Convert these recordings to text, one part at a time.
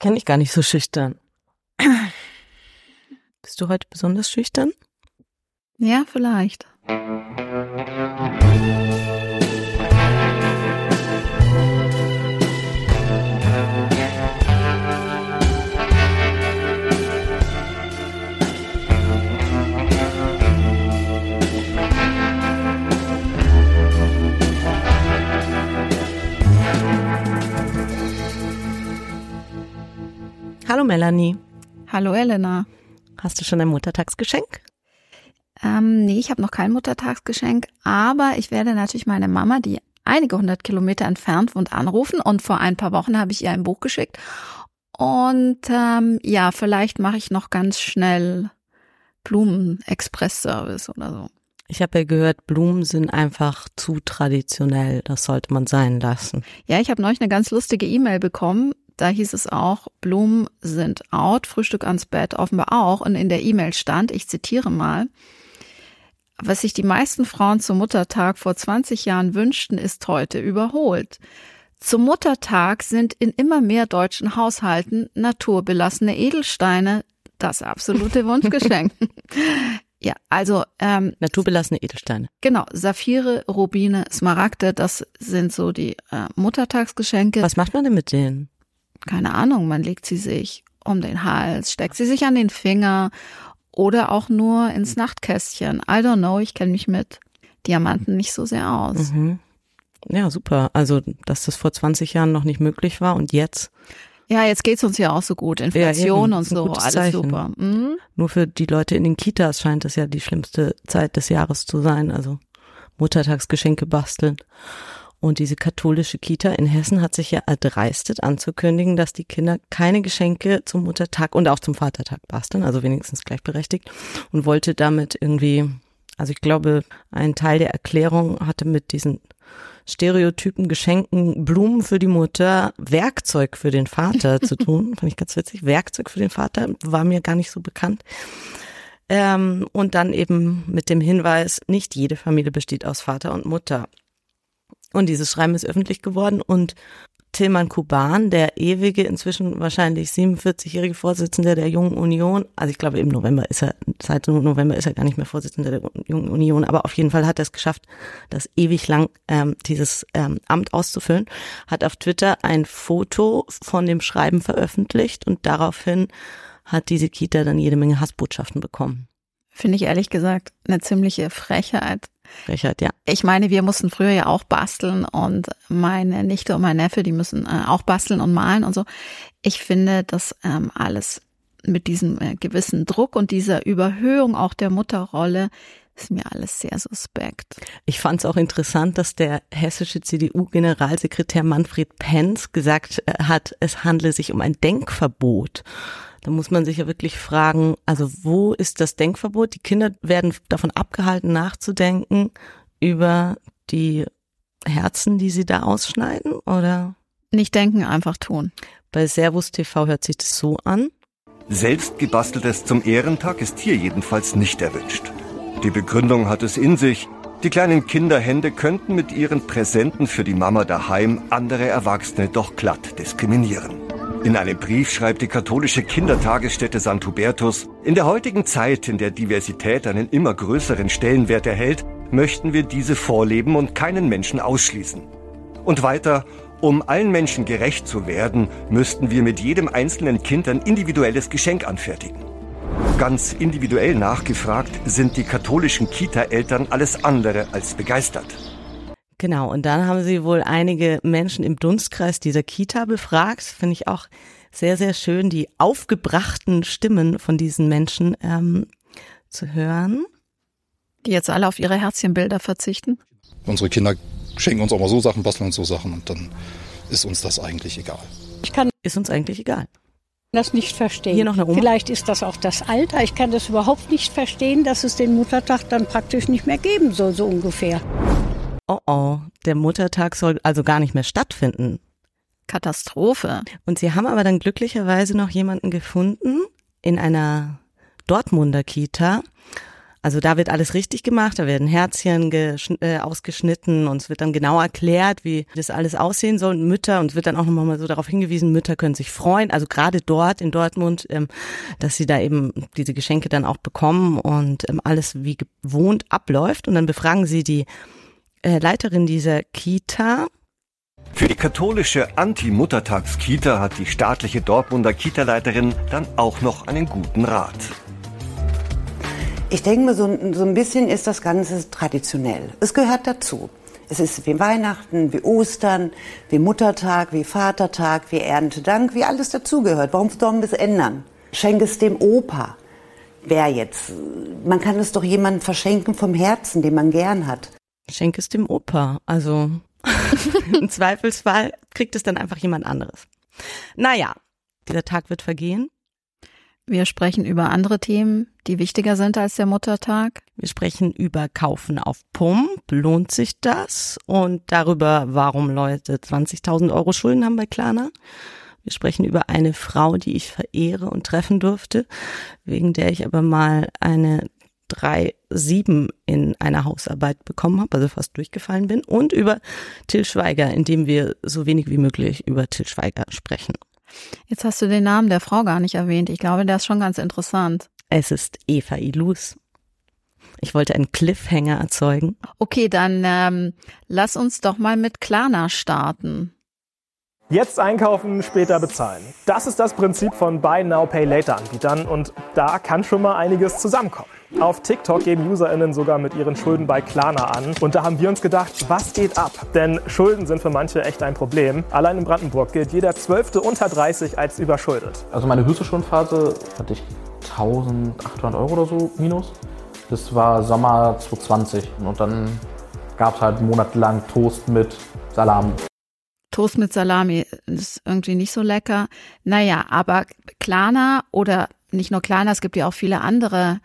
Kenne ich gar nicht so schüchtern. Bist du heute besonders schüchtern? Ja, vielleicht. Hallo Melanie. Hallo Elena. Hast du schon ein Muttertagsgeschenk? Ähm, nee, ich habe noch kein Muttertagsgeschenk, aber ich werde natürlich meine Mama, die einige hundert Kilometer entfernt wohnt, anrufen und vor ein paar Wochen habe ich ihr ein Buch geschickt. Und ähm, ja, vielleicht mache ich noch ganz schnell Blumen-Express-Service oder so. Ich habe ja gehört, Blumen sind einfach zu traditionell. Das sollte man sein lassen. Ja, ich habe neulich eine ganz lustige E-Mail bekommen. Da hieß es auch, Blumen sind out, Frühstück ans Bett offenbar auch. Und in der E-Mail stand, ich zitiere mal, was sich die meisten Frauen zum Muttertag vor 20 Jahren wünschten, ist heute überholt. Zum Muttertag sind in immer mehr deutschen Haushalten naturbelassene Edelsteine das absolute Wunschgeschenk. ja, also ähm, naturbelassene Edelsteine. Genau, Saphire, Rubine, Smaragde, das sind so die äh, Muttertagsgeschenke. Was macht man denn mit denen? Keine Ahnung, man legt sie sich um den Hals, steckt sie sich an den Finger oder auch nur ins Nachtkästchen. I don't know, ich kenne mich mit Diamanten nicht so sehr aus. Mhm. Ja, super. Also, dass das vor 20 Jahren noch nicht möglich war und jetzt. Ja, jetzt geht's uns ja auch so gut. Inflation ja, und so, alles Zeichen. super. Mhm. Nur für die Leute in den Kitas scheint es ja die schlimmste Zeit des Jahres zu sein. Also Muttertagsgeschenke basteln. Und diese katholische Kita in Hessen hat sich ja erdreistet anzukündigen, dass die Kinder keine Geschenke zum Muttertag und auch zum Vatertag basteln, also wenigstens gleichberechtigt, und wollte damit irgendwie, also ich glaube, ein Teil der Erklärung hatte mit diesen Stereotypen, Geschenken, Blumen für die Mutter, Werkzeug für den Vater zu tun. Fand ich ganz witzig. Werkzeug für den Vater war mir gar nicht so bekannt. Ähm, und dann eben mit dem Hinweis, nicht jede Familie besteht aus Vater und Mutter. Und dieses Schreiben ist öffentlich geworden und Tilman Kuban, der ewige, inzwischen wahrscheinlich 47-jährige Vorsitzende der Jungen Union, also ich glaube im November ist er, seit November ist er gar nicht mehr Vorsitzender der Jungen Union, aber auf jeden Fall hat er es geschafft, das ewig lang ähm, dieses ähm, Amt auszufüllen, hat auf Twitter ein Foto von dem Schreiben veröffentlicht und daraufhin hat diese Kita dann jede Menge Hassbotschaften bekommen. Finde ich ehrlich gesagt eine ziemliche Frechheit. Frechheit, ja. Ich meine, wir mussten früher ja auch basteln und meine Nichte und mein Neffe, die müssen äh, auch basteln und malen und so. Ich finde das ähm, alles mit diesem äh, gewissen Druck und dieser Überhöhung auch der Mutterrolle ist mir alles sehr suspekt. Ich fand es auch interessant, dass der hessische CDU-Generalsekretär Manfred Penz gesagt äh, hat, es handle sich um ein Denkverbot. Da muss man sich ja wirklich fragen, also wo ist das Denkverbot? Die Kinder werden davon abgehalten, nachzudenken über die Herzen, die sie da ausschneiden, oder? Nicht denken, einfach tun. Bei Servus TV hört sich das so an. Selbstgebasteltes zum Ehrentag ist hier jedenfalls nicht erwünscht. Die Begründung hat es in sich. Die kleinen Kinderhände könnten mit ihren Präsenten für die Mama daheim andere Erwachsene doch glatt diskriminieren. In einem Brief schreibt die katholische Kindertagesstätte St. Hubertus, in der heutigen Zeit, in der Diversität einen immer größeren Stellenwert erhält, möchten wir diese vorleben und keinen Menschen ausschließen. Und weiter, um allen Menschen gerecht zu werden, müssten wir mit jedem einzelnen Kind ein individuelles Geschenk anfertigen. Ganz individuell nachgefragt sind die katholischen Kita-Eltern alles andere als begeistert. Genau, und dann haben sie wohl einige Menschen im Dunstkreis dieser Kita befragt. Finde ich auch sehr, sehr schön, die aufgebrachten Stimmen von diesen Menschen ähm, zu hören. Die jetzt alle auf ihre Herzchenbilder verzichten? Unsere Kinder schenken uns auch mal so Sachen, basteln uns so Sachen und dann ist uns das eigentlich egal. Ich kann ist uns eigentlich egal. Das nicht verstehen. Hier noch eine Oma. Vielleicht ist das auch das Alter. Ich kann das überhaupt nicht verstehen, dass es den Muttertag dann praktisch nicht mehr geben soll, so ungefähr oh oh, der Muttertag soll also gar nicht mehr stattfinden. Katastrophe. Und sie haben aber dann glücklicherweise noch jemanden gefunden in einer Dortmunder Kita, Also da wird alles richtig gemacht, da werden Herzchen äh, ausgeschnitten und es wird dann genau erklärt, wie das alles aussehen soll. Und Mütter, und es wird dann auch nochmal so darauf hingewiesen, Mütter können sich freuen, also gerade dort in Dortmund, ähm, dass sie da eben diese Geschenke dann auch bekommen und ähm, alles wie gewohnt abläuft. Und dann befragen sie die äh, Leiterin dieser Kita, für die katholische Anti-Muttertagskita hat die staatliche Dortmunder Kita-Leiterin dann auch noch einen guten Rat. Ich denke mir, so, so ein bisschen ist das Ganze traditionell. Es gehört dazu. Es ist wie Weihnachten, wie Ostern, wie Muttertag, wie Vatertag, wie Erntedank, wie alles dazugehört. Warum sollen wir es ändern? Schenk es dem Opa. Wer jetzt? Man kann es doch jemandem verschenken vom Herzen, den man gern hat. Schenk es dem Opa. Also Im Zweifelsfall kriegt es dann einfach jemand anderes. Naja, dieser Tag wird vergehen. Wir sprechen über andere Themen, die wichtiger sind als der Muttertag. Wir sprechen über Kaufen auf Pump. Lohnt sich das? Und darüber, warum Leute 20.000 Euro Schulden haben bei Klarna. Wir sprechen über eine Frau, die ich verehre und treffen durfte, wegen der ich aber mal eine drei sieben in einer Hausarbeit bekommen habe, also fast durchgefallen bin, und über Till Schweiger, indem wir so wenig wie möglich über Till Schweiger sprechen. Jetzt hast du den Namen der Frau gar nicht erwähnt. Ich glaube, der ist schon ganz interessant. Es ist Eva Ilus. Ich wollte einen Cliffhanger erzeugen. Okay, dann ähm, lass uns doch mal mit Klarna starten. Jetzt einkaufen, später bezahlen. Das ist das Prinzip von Buy Now Pay Later Anbietern und da kann schon mal einiges zusammenkommen. Auf TikTok geben UserInnen sogar mit ihren Schulden bei Klarna an. Und da haben wir uns gedacht, was geht ab? Denn Schulden sind für manche echt ein Problem. Allein in Brandenburg gilt jeder Zwölfte unter 30 als überschuldet. Also meine höchste Schuldenphase hatte ich 1800 Euro oder so minus. Das war Sommer 2020 und dann gab es halt monatelang Toast mit Salami. Toast mit Salami ist irgendwie nicht so lecker. Naja, aber Klarna oder nicht nur Klarna, es gibt ja auch viele andere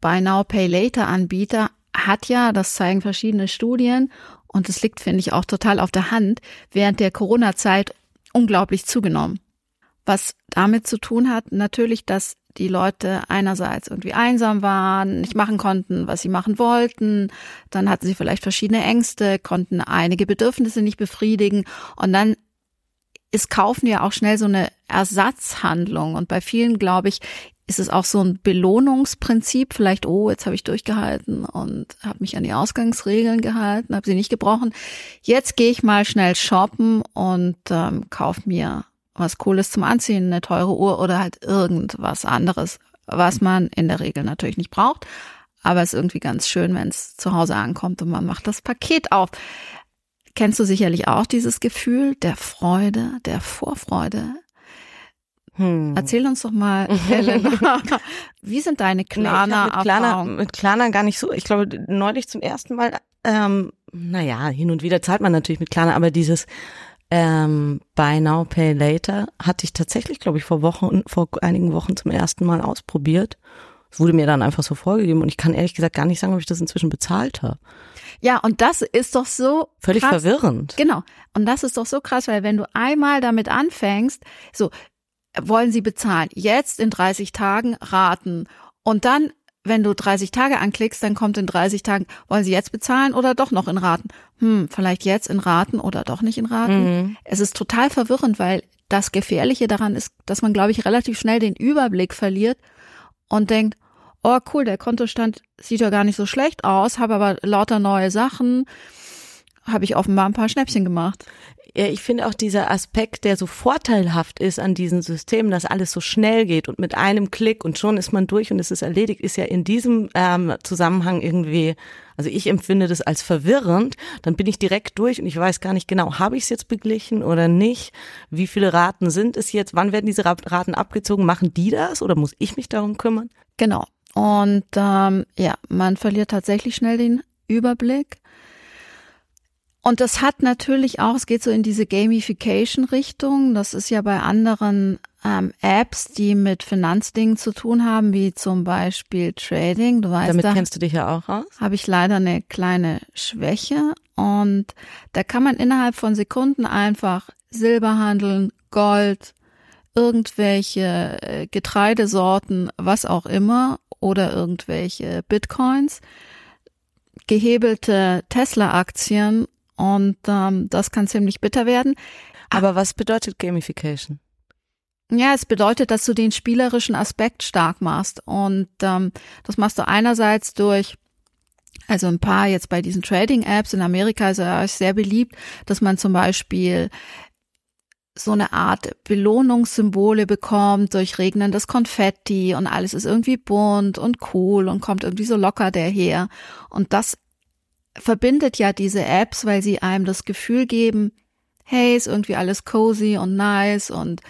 Buy Now Pay Later Anbieter hat ja, das zeigen verschiedene Studien und es liegt, finde ich, auch total auf der Hand, während der Corona-Zeit unglaublich zugenommen. Was damit zu tun hat, natürlich, dass die Leute einerseits irgendwie einsam waren, nicht machen konnten, was sie machen wollten, dann hatten sie vielleicht verschiedene Ängste, konnten einige Bedürfnisse nicht befriedigen. Und dann ist Kaufen ja auch schnell so eine Ersatzhandlung. Und bei vielen, glaube ich, ist es auch so ein Belohnungsprinzip, vielleicht, oh, jetzt habe ich durchgehalten und habe mich an die Ausgangsregeln gehalten, habe sie nicht gebrochen. Jetzt gehe ich mal schnell shoppen und ähm, kauf mir was Cooles zum Anziehen, eine teure Uhr oder halt irgendwas anderes, was man in der Regel natürlich nicht braucht. Aber es ist irgendwie ganz schön, wenn es zu Hause ankommt und man macht das Paket auf. Kennst du sicherlich auch dieses Gefühl der Freude, der Vorfreude, hm. Erzähl uns doch mal, Helena, wie sind deine Klarna-Erfahrungen? Nee, mit Klarna gar nicht so. Ich glaube, neulich zum ersten Mal, ähm, naja, hin und wieder zahlt man natürlich mit Klarna, aber dieses ähm, Buy Now, Pay Later hatte ich tatsächlich, glaube ich, vor Wochen, vor einigen Wochen zum ersten Mal ausprobiert. Es wurde mir dann einfach so vorgegeben und ich kann ehrlich gesagt gar nicht sagen, ob ich das inzwischen bezahlt habe. Ja, und das ist doch so völlig krass. verwirrend. Genau. Und das ist doch so krass, weil wenn du einmal damit anfängst, so wollen sie bezahlen. Jetzt in 30 Tagen raten. Und dann, wenn du 30 Tage anklickst, dann kommt in 30 Tagen, wollen sie jetzt bezahlen oder doch noch in Raten? Hm, vielleicht jetzt in Raten oder doch nicht in Raten. Mhm. Es ist total verwirrend, weil das Gefährliche daran ist, dass man, glaube ich, relativ schnell den Überblick verliert und denkt, oh cool, der Kontostand sieht ja gar nicht so schlecht aus, habe aber lauter neue Sachen habe ich offenbar ein paar Schnäppchen gemacht. Ja, ich finde auch dieser Aspekt, der so vorteilhaft ist an diesem System, dass alles so schnell geht und mit einem Klick und schon ist man durch und es ist erledigt, ist ja in diesem ähm, Zusammenhang irgendwie, also ich empfinde das als verwirrend. Dann bin ich direkt durch und ich weiß gar nicht genau, habe ich es jetzt beglichen oder nicht? Wie viele Raten sind es jetzt? Wann werden diese Raten abgezogen? Machen die das oder muss ich mich darum kümmern? Genau. Und ähm, ja, man verliert tatsächlich schnell den Überblick. Und das hat natürlich auch, es geht so in diese Gamification-Richtung. Das ist ja bei anderen ähm, Apps, die mit Finanzdingen zu tun haben, wie zum Beispiel Trading. Du weißt, Damit da kennst du dich ja auch aus. Habe ich leider eine kleine Schwäche. Und da kann man innerhalb von Sekunden einfach Silber handeln, Gold, irgendwelche äh, Getreidesorten, was auch immer, oder irgendwelche Bitcoins, gehebelte Tesla-Aktien und ähm, das kann ziemlich bitter werden. Aber was bedeutet Gamification? Ja, es bedeutet, dass du den spielerischen Aspekt stark machst und ähm, das machst du einerseits durch also ein paar jetzt bei diesen Trading-Apps in Amerika ist ja sehr beliebt, dass man zum Beispiel so eine Art Belohnungssymbole bekommt durch regnendes Konfetti und alles ist irgendwie bunt und cool und kommt irgendwie so locker daher. Und das verbindet ja diese Apps, weil sie einem das Gefühl geben, hey, ist irgendwie alles cozy und nice und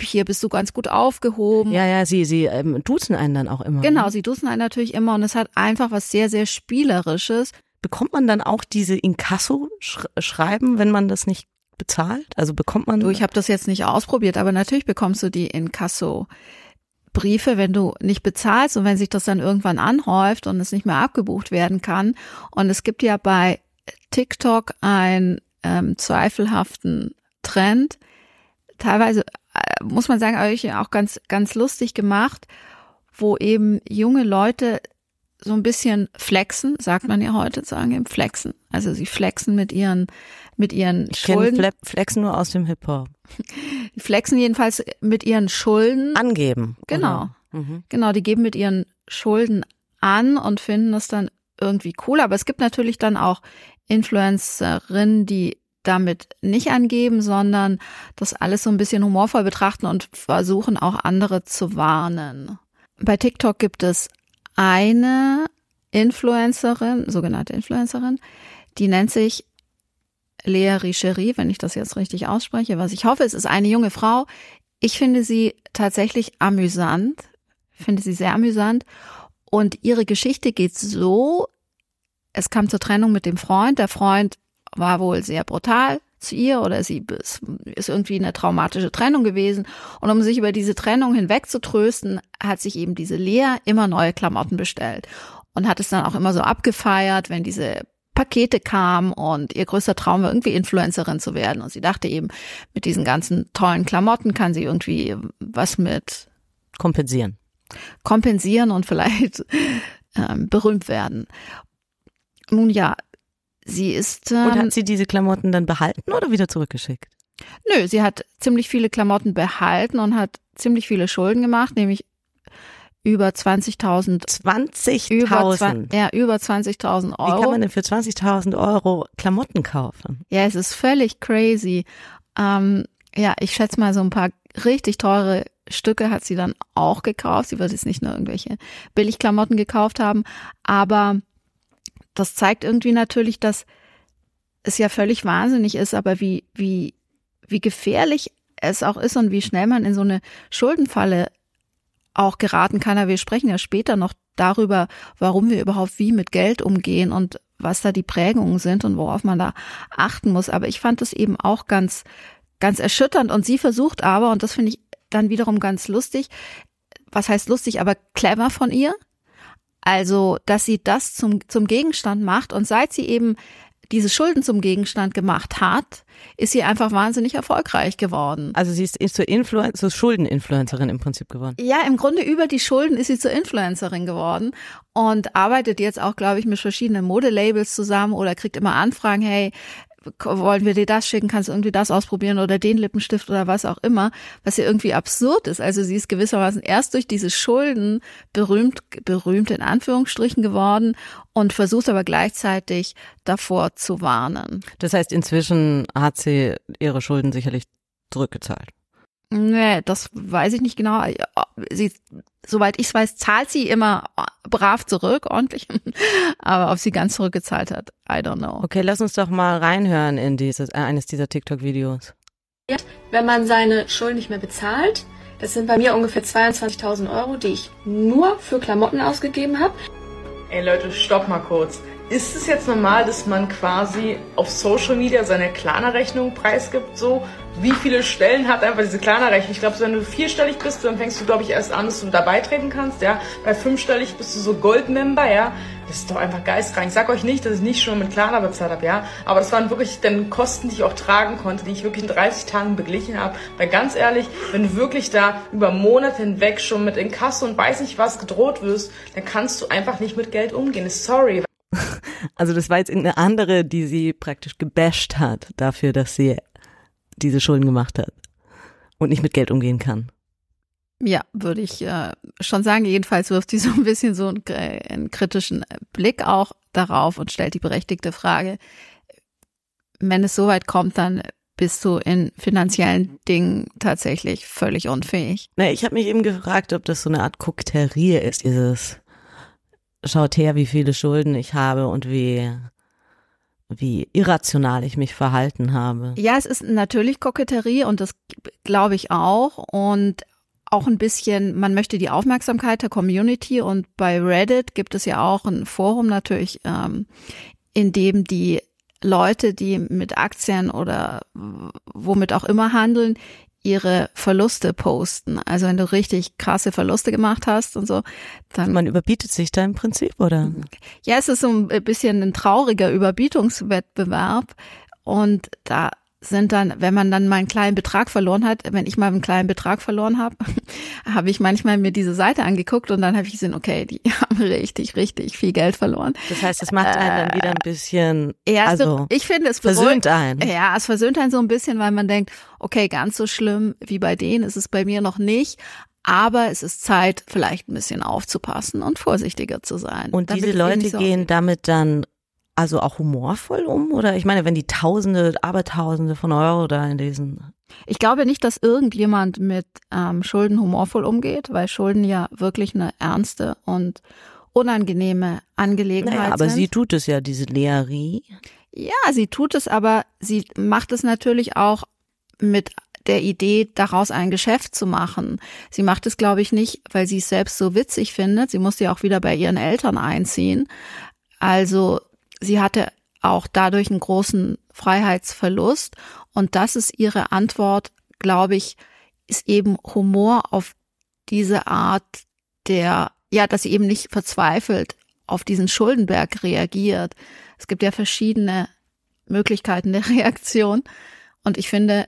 hier bist du ganz gut aufgehoben. Ja, ja, sie, sie ähm, duzen einen dann auch immer. Genau, sie duzen einen natürlich immer und es hat einfach was sehr, sehr Spielerisches. Bekommt man dann auch diese Inkasso-Schreiben, wenn man das nicht bezahlt? Also bekommt man. Du, ich habe das jetzt nicht ausprobiert, aber natürlich bekommst du die Inkasso. Briefe, wenn du nicht bezahlst und wenn sich das dann irgendwann anhäuft und es nicht mehr abgebucht werden kann. Und es gibt ja bei TikTok einen ähm, zweifelhaften Trend. Teilweise äh, muss man sagen, auch ganz, ganz lustig gemacht, wo eben junge Leute so ein bisschen flexen, sagt man ja heute, sagen eben flexen. Also sie flexen mit ihren mit ihren ich Schulden. Fle Flexen nur aus dem Hip-Hop. Die flexen jedenfalls mit ihren Schulden. Angeben. Genau. Mhm. Genau, die geben mit ihren Schulden an und finden das dann irgendwie cool. Aber es gibt natürlich dann auch Influencerinnen, die damit nicht angeben, sondern das alles so ein bisschen humorvoll betrachten und versuchen auch andere zu warnen. Bei TikTok gibt es eine Influencerin, sogenannte Influencerin, die nennt sich Lea Richerie, wenn ich das jetzt richtig ausspreche, was ich hoffe, es ist eine junge Frau. Ich finde sie tatsächlich amüsant, finde sie sehr amüsant. Und ihre Geschichte geht so, es kam zur Trennung mit dem Freund. Der Freund war wohl sehr brutal zu ihr oder sie ist irgendwie eine traumatische Trennung gewesen. Und um sich über diese Trennung hinweg zu trösten, hat sich eben diese Lea immer neue Klamotten bestellt und hat es dann auch immer so abgefeiert, wenn diese Pakete kam und ihr größter Traum war irgendwie Influencerin zu werden. Und sie dachte eben, mit diesen ganzen tollen Klamotten kann sie irgendwie was mit kompensieren. Kompensieren und vielleicht ähm, berühmt werden. Nun ja, sie ist. Ähm, und hat sie diese Klamotten dann behalten oder wieder zurückgeschickt? Nö, sie hat ziemlich viele Klamotten behalten und hat ziemlich viele Schulden gemacht, nämlich über 20.000. 20.000? Ja, über 20.000 Euro. Wie kann man denn für 20.000 Euro Klamotten kaufen? Ja, es ist völlig crazy. Ähm, ja, ich schätze mal so ein paar richtig teure Stücke hat sie dann auch gekauft. Sie wird jetzt nicht nur irgendwelche Billigklamotten gekauft haben, aber das zeigt irgendwie natürlich, dass es ja völlig wahnsinnig ist, aber wie, wie, wie gefährlich es auch ist und wie schnell man in so eine Schuldenfalle auch geraten kann. Aber wir sprechen ja später noch darüber, warum wir überhaupt wie mit Geld umgehen und was da die Prägungen sind und worauf man da achten muss. Aber ich fand es eben auch ganz, ganz erschütternd. Und sie versucht aber, und das finde ich dann wiederum ganz lustig, was heißt lustig, aber clever von ihr. Also, dass sie das zum, zum Gegenstand macht und seit sie eben diese Schulden zum Gegenstand gemacht hat, ist sie einfach wahnsinnig erfolgreich geworden. Also sie ist, ist zur, Influen zur Schuldeninfluencerin im Prinzip geworden. Ja, im Grunde über die Schulden ist sie zur Influencerin geworden und arbeitet jetzt auch, glaube ich, mit verschiedenen Modelabels zusammen oder kriegt immer Anfragen, hey, wollen wir dir das schicken, kannst du irgendwie das ausprobieren oder den Lippenstift oder was auch immer, was ja irgendwie absurd ist. Also sie ist gewissermaßen erst durch diese Schulden berühmt, berühmt in Anführungsstrichen geworden und versucht aber gleichzeitig davor zu warnen. Das heißt, inzwischen hat sie ihre Schulden sicherlich zurückgezahlt. Nee, das weiß ich nicht genau. Sie, soweit ich es weiß, zahlt sie immer brav zurück, ordentlich. Aber ob sie ganz zurückgezahlt hat, I don't know. Okay, lass uns doch mal reinhören in dieses, äh, eines dieser TikTok-Videos. Wenn man seine Schulden nicht mehr bezahlt, das sind bei mir ungefähr 22.000 Euro, die ich nur für Klamotten ausgegeben habe. Ey Leute, stopp mal kurz. ist es jetzt normal, dass man quasi auf Social Media seine Klarna-Rechnung preisgibt? So, wie viele Stellen hat einfach diese Klarna-Rechnung? Ich glaube, wenn du vierstellig bist, dann fängst du, glaube ich, erst an, dass du da beitreten kannst, ja. Bei fünfstellig bist du so Gold-Member, ja. Das ist doch einfach geistreich. Ich sag euch nicht, dass ich nicht schon mit Klarna bezahlt habe, ja. Aber das waren wirklich dann Kosten, die ich auch tragen konnte, die ich wirklich in 30 Tagen beglichen habe. Weil ganz ehrlich, wenn du wirklich da über Monate hinweg schon mit Inkasso und weiß nicht was gedroht wirst, dann kannst du einfach nicht mit Geld umgehen. Sorry. Also das war jetzt eine andere, die sie praktisch gebasht hat dafür, dass sie diese Schulden gemacht hat und nicht mit Geld umgehen kann. Ja, würde ich äh, schon sagen. Jedenfalls wirft sie so ein bisschen so einen, einen kritischen Blick auch darauf und stellt die berechtigte Frage, wenn es soweit kommt, dann bist du in finanziellen Dingen tatsächlich völlig unfähig. Na, ich habe mich eben gefragt, ob das so eine Art Koketterie ist, dieses schaut her, wie viele Schulden ich habe und wie wie irrational ich mich verhalten habe. Ja, es ist natürlich Koketterie und das glaube ich auch und auch ein bisschen, man möchte die Aufmerksamkeit der Community und bei Reddit gibt es ja auch ein Forum natürlich, ähm, in dem die Leute, die mit Aktien oder womit auch immer handeln, ihre Verluste posten. Also wenn du richtig krasse Verluste gemacht hast und so, dann. Man überbietet sich da im Prinzip, oder? Ja, es ist so ein bisschen ein trauriger Überbietungswettbewerb. Und da sind dann, wenn man dann mal einen kleinen Betrag verloren hat, wenn ich mal einen kleinen Betrag verloren habe, habe ich manchmal mir diese Seite angeguckt und dann habe ich gesehen, okay, die haben richtig, richtig viel Geld verloren. Das heißt, es macht einen dann wieder ein bisschen, ja, also ich finde es versöhnt einen. Ja, es versöhnt einen so ein bisschen, weil man denkt, okay, ganz so schlimm wie bei denen ist es bei mir noch nicht, aber es ist Zeit, vielleicht ein bisschen aufzupassen und vorsichtiger zu sein. Und diese Leute so gehen damit dann also auch humorvoll um? Oder ich meine, wenn die Tausende, Abertausende von Euro da in diesen. Ich glaube nicht, dass irgendjemand mit ähm, Schulden humorvoll umgeht, weil Schulden ja wirklich eine ernste und unangenehme Angelegenheit naja, aber sind. sie tut es ja, diese Leerie. Ja, sie tut es, aber sie macht es natürlich auch mit der Idee, daraus ein Geschäft zu machen. Sie macht es, glaube ich, nicht, weil sie es selbst so witzig findet. Sie musste ja auch wieder bei ihren Eltern einziehen. Also sie hatte auch dadurch einen großen Freiheitsverlust. Und das ist ihre Antwort, glaube ich, ist eben Humor auf diese Art der, ja, dass sie eben nicht verzweifelt auf diesen Schuldenberg reagiert. Es gibt ja verschiedene Möglichkeiten der Reaktion. Und ich finde,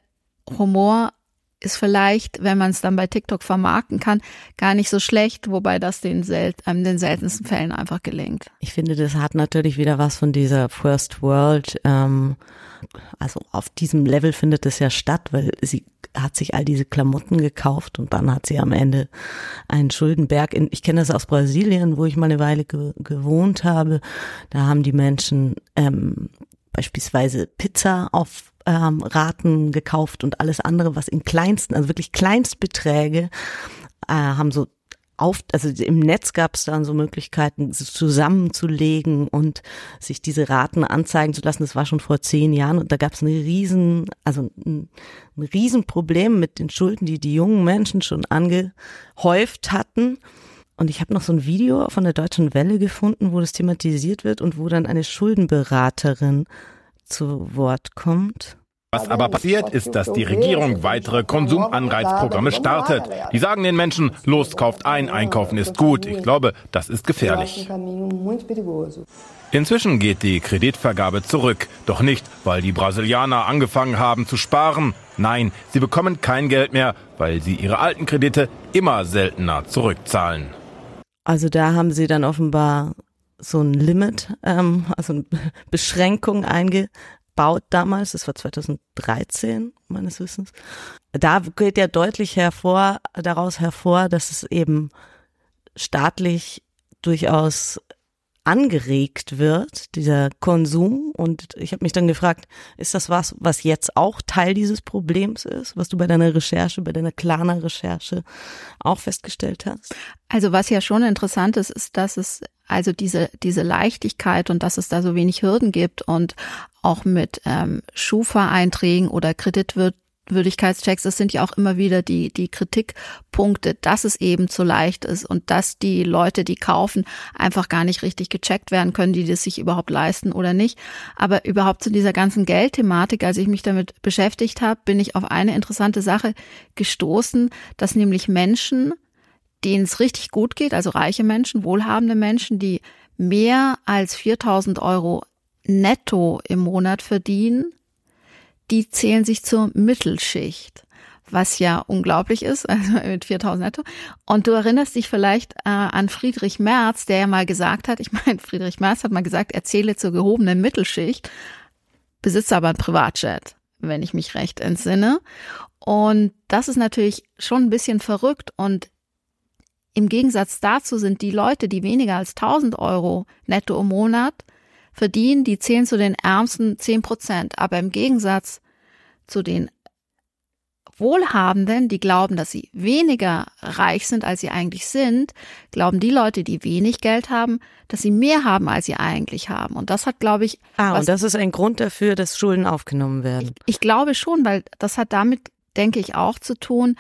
Humor ist vielleicht, wenn man es dann bei TikTok vermarkten kann, gar nicht so schlecht, wobei das den, sel ähm, den seltensten Fällen einfach gelingt. Ich finde, das hat natürlich wieder was von dieser First World. Ähm, also auf diesem Level findet es ja statt, weil sie hat sich all diese Klamotten gekauft und dann hat sie am Ende einen Schuldenberg. In, ich kenne das aus Brasilien, wo ich mal eine Weile ge gewohnt habe. Da haben die Menschen ähm, beispielsweise Pizza auf ähm, Raten gekauft und alles andere, was in kleinsten, also wirklich Kleinstbeträge, äh, haben so auf, also im Netz gab es dann so Möglichkeiten, zusammenzulegen und sich diese Raten anzeigen zu lassen. Das war schon vor zehn Jahren und da gab es eine riesen, also ein, ein Riesenproblem mit den Schulden, die die jungen Menschen schon angehäuft hatten. Und ich habe noch so ein Video von der Deutschen Welle gefunden, wo das thematisiert wird und wo dann eine Schuldenberaterin zu Wort kommt. Was aber passiert, ist, dass die Regierung weitere Konsumanreizprogramme startet. Die sagen den Menschen, los, kauft ein, einkaufen ist gut. Ich glaube, das ist gefährlich. Inzwischen geht die Kreditvergabe zurück. Doch nicht, weil die Brasilianer angefangen haben zu sparen. Nein, sie bekommen kein Geld mehr, weil sie ihre alten Kredite immer seltener zurückzahlen. Also da haben sie dann offenbar so ein Limit, ähm, also eine Beschränkung eingebaut damals, das war 2013 meines Wissens. Da geht ja deutlich hervor, daraus hervor, dass es eben staatlich durchaus angeregt wird, dieser Konsum. Und ich habe mich dann gefragt, ist das was, was jetzt auch Teil dieses Problems ist, was du bei deiner Recherche, bei deiner Klarna-Recherche auch festgestellt hast? Also was ja schon interessant ist, ist, dass es also diese, diese Leichtigkeit und dass es da so wenig Hürden gibt und auch mit ähm, Schufa-Einträgen oder Kreditwürdigkeits Glaubwürdigkeitschecks, das sind ja auch immer wieder die, die Kritikpunkte, dass es eben zu leicht ist und dass die Leute, die kaufen, einfach gar nicht richtig gecheckt werden können, die das sich überhaupt leisten oder nicht. Aber überhaupt zu dieser ganzen Geldthematik, als ich mich damit beschäftigt habe, bin ich auf eine interessante Sache gestoßen, dass nämlich Menschen, denen es richtig gut geht, also reiche Menschen, wohlhabende Menschen, die mehr als 4000 Euro netto im Monat verdienen, die zählen sich zur Mittelschicht, was ja unglaublich ist, also mit 4000 netto. Und du erinnerst dich vielleicht äh, an Friedrich Merz, der ja mal gesagt hat, ich meine, Friedrich Merz hat mal gesagt, er zähle zur gehobenen Mittelschicht, besitzt aber ein Privatjet, wenn ich mich recht entsinne. Und das ist natürlich schon ein bisschen verrückt und im Gegensatz dazu sind die Leute, die weniger als 1000 Euro netto im Monat verdienen, die zählen zu den ärmsten 10 Prozent. Aber im Gegensatz zu den Wohlhabenden, die glauben, dass sie weniger reich sind, als sie eigentlich sind, glauben die Leute, die wenig Geld haben, dass sie mehr haben, als sie eigentlich haben. Und das hat, glaube ich. Ah, und das ist ein Grund dafür, dass Schulden aufgenommen werden. Ich, ich glaube schon, weil das hat damit, denke ich, auch zu tun,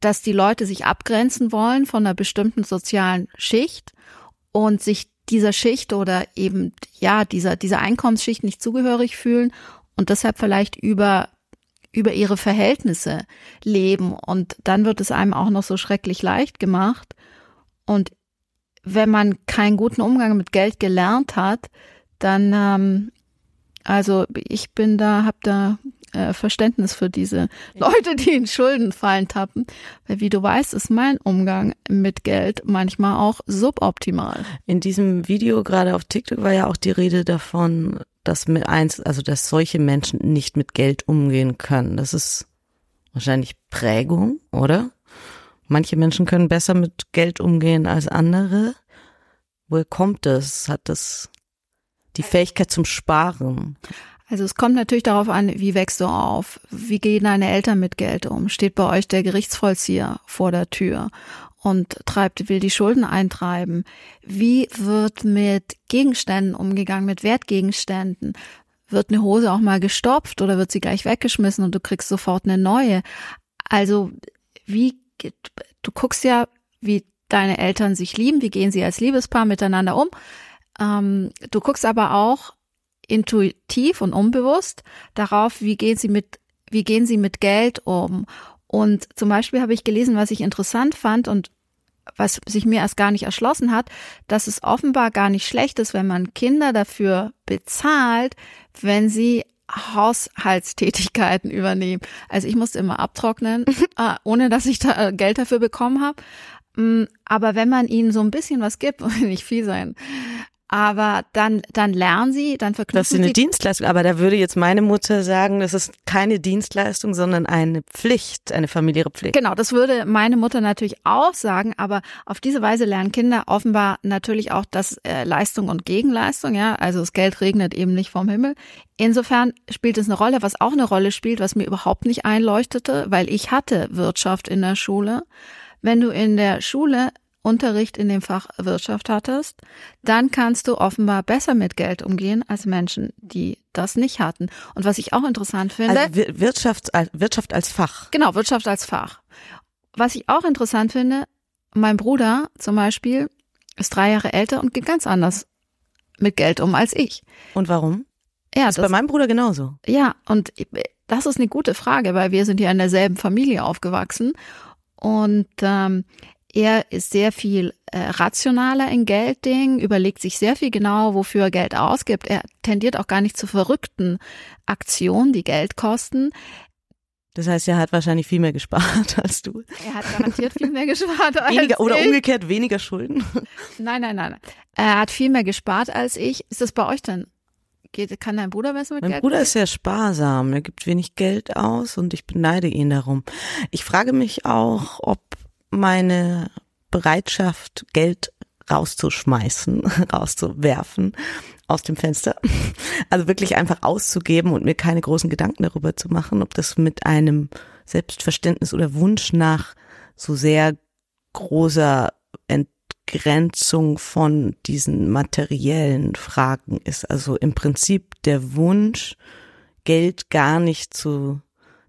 dass die Leute sich abgrenzen wollen von einer bestimmten sozialen Schicht und sich dieser Schicht oder eben, ja, dieser, dieser Einkommensschicht nicht zugehörig fühlen und deshalb vielleicht über über ihre Verhältnisse leben. Und dann wird es einem auch noch so schrecklich leicht gemacht. Und wenn man keinen guten Umgang mit Geld gelernt hat, dann ähm, also ich bin da, hab da äh, Verständnis für diese Leute, die in Schuldenfallen tappen. Weil wie du weißt, ist mein Umgang mit Geld manchmal auch suboptimal. In diesem Video gerade auf TikTok war ja auch die Rede davon, dass mit eins, also dass solche Menschen nicht mit Geld umgehen können. Das ist wahrscheinlich Prägung, oder? Manche Menschen können besser mit Geld umgehen als andere. Woher kommt das? Hat das die Fähigkeit zum Sparen? Also es kommt natürlich darauf an, wie wächst du auf? Wie gehen deine Eltern mit Geld um? Steht bei euch der Gerichtsvollzieher vor der Tür und treibt, will die Schulden eintreiben? Wie wird mit Gegenständen umgegangen, mit Wertgegenständen? Wird eine Hose auch mal gestopft oder wird sie gleich weggeschmissen und du kriegst sofort eine neue? Also wie, du guckst ja, wie deine Eltern sich lieben, wie gehen sie als Liebespaar miteinander um. Ähm, du guckst aber auch, intuitiv und unbewusst darauf, wie gehen sie mit, wie gehen sie mit Geld um. Und zum Beispiel habe ich gelesen, was ich interessant fand und was sich mir erst gar nicht erschlossen hat, dass es offenbar gar nicht schlecht ist, wenn man Kinder dafür bezahlt, wenn sie Haushaltstätigkeiten übernehmen. Also ich musste immer abtrocknen, äh, ohne dass ich da äh, Geld dafür bekommen habe. Mm, aber wenn man ihnen so ein bisschen was gibt, nicht viel sein, aber dann, dann lernen sie, dann verknüpfen Das ist eine Dienstleistung, aber da würde jetzt meine Mutter sagen, das ist keine Dienstleistung, sondern eine Pflicht, eine familiäre Pflicht. Genau, das würde meine Mutter natürlich auch sagen, aber auf diese Weise lernen Kinder offenbar natürlich auch das äh, Leistung und Gegenleistung, ja, also das Geld regnet eben nicht vom Himmel. Insofern spielt es eine Rolle, was auch eine Rolle spielt, was mir überhaupt nicht einleuchtete, weil ich hatte Wirtschaft in der Schule. Wenn du in der Schule Unterricht in dem Fach Wirtschaft hattest, dann kannst du offenbar besser mit Geld umgehen als Menschen, die das nicht hatten. Und was ich auch interessant finde. Also Wirtschaft, Wirtschaft als Fach. Genau, Wirtschaft als Fach. Was ich auch interessant finde, mein Bruder zum Beispiel ist drei Jahre älter und geht ganz anders mit Geld um als ich. Und warum? Ja, das ist bei meinem Bruder genauso. Ja, und das ist eine gute Frage, weil wir sind ja in derselben Familie aufgewachsen. Und ähm, er ist sehr viel äh, rationaler in Gelddingen, überlegt sich sehr viel genau, wofür er Geld ausgibt. Er tendiert auch gar nicht zu verrückten Aktionen, die Geld kosten. Das heißt, er hat wahrscheinlich viel mehr gespart als du. Er hat garantiert viel mehr gespart als weniger, Oder ich. umgekehrt weniger Schulden. Nein, nein, nein. Er hat viel mehr gespart als ich. Ist das bei euch denn? Geht, kann dein Bruder besser mit mein Geld? Mein Bruder ist sehr sparsam. Er gibt wenig Geld aus und ich beneide ihn darum. Ich frage mich auch, ob meine Bereitschaft, Geld rauszuschmeißen, rauszuwerfen aus dem Fenster. Also wirklich einfach auszugeben und mir keine großen Gedanken darüber zu machen, ob das mit einem Selbstverständnis oder Wunsch nach so sehr großer Entgrenzung von diesen materiellen Fragen ist. Also im Prinzip der Wunsch, Geld gar nicht zu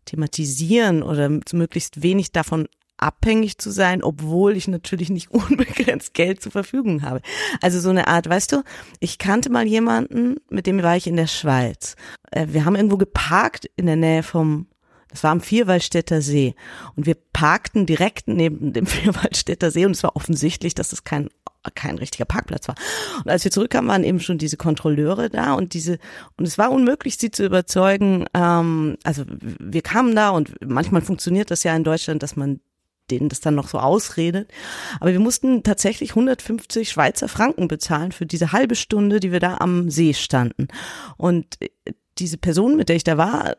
thematisieren oder möglichst wenig davon abhängig zu sein, obwohl ich natürlich nicht unbegrenzt Geld zur Verfügung habe. Also so eine Art, weißt du, ich kannte mal jemanden, mit dem war ich in der Schweiz. Äh, wir haben irgendwo geparkt in der Nähe vom das war am Vierwaldstätter See. Und wir parkten direkt neben dem Vierwaldstätter See und es war offensichtlich, dass es kein kein richtiger Parkplatz war. Und als wir zurückkamen, waren eben schon diese Kontrolleure da und diese, und es war unmöglich, sie zu überzeugen. Ähm, also wir kamen da und manchmal funktioniert das ja in Deutschland, dass man denen das dann noch so ausredet. Aber wir mussten tatsächlich 150 Schweizer Franken bezahlen für diese halbe Stunde, die wir da am See standen. Und äh, diese Person, mit der ich da war,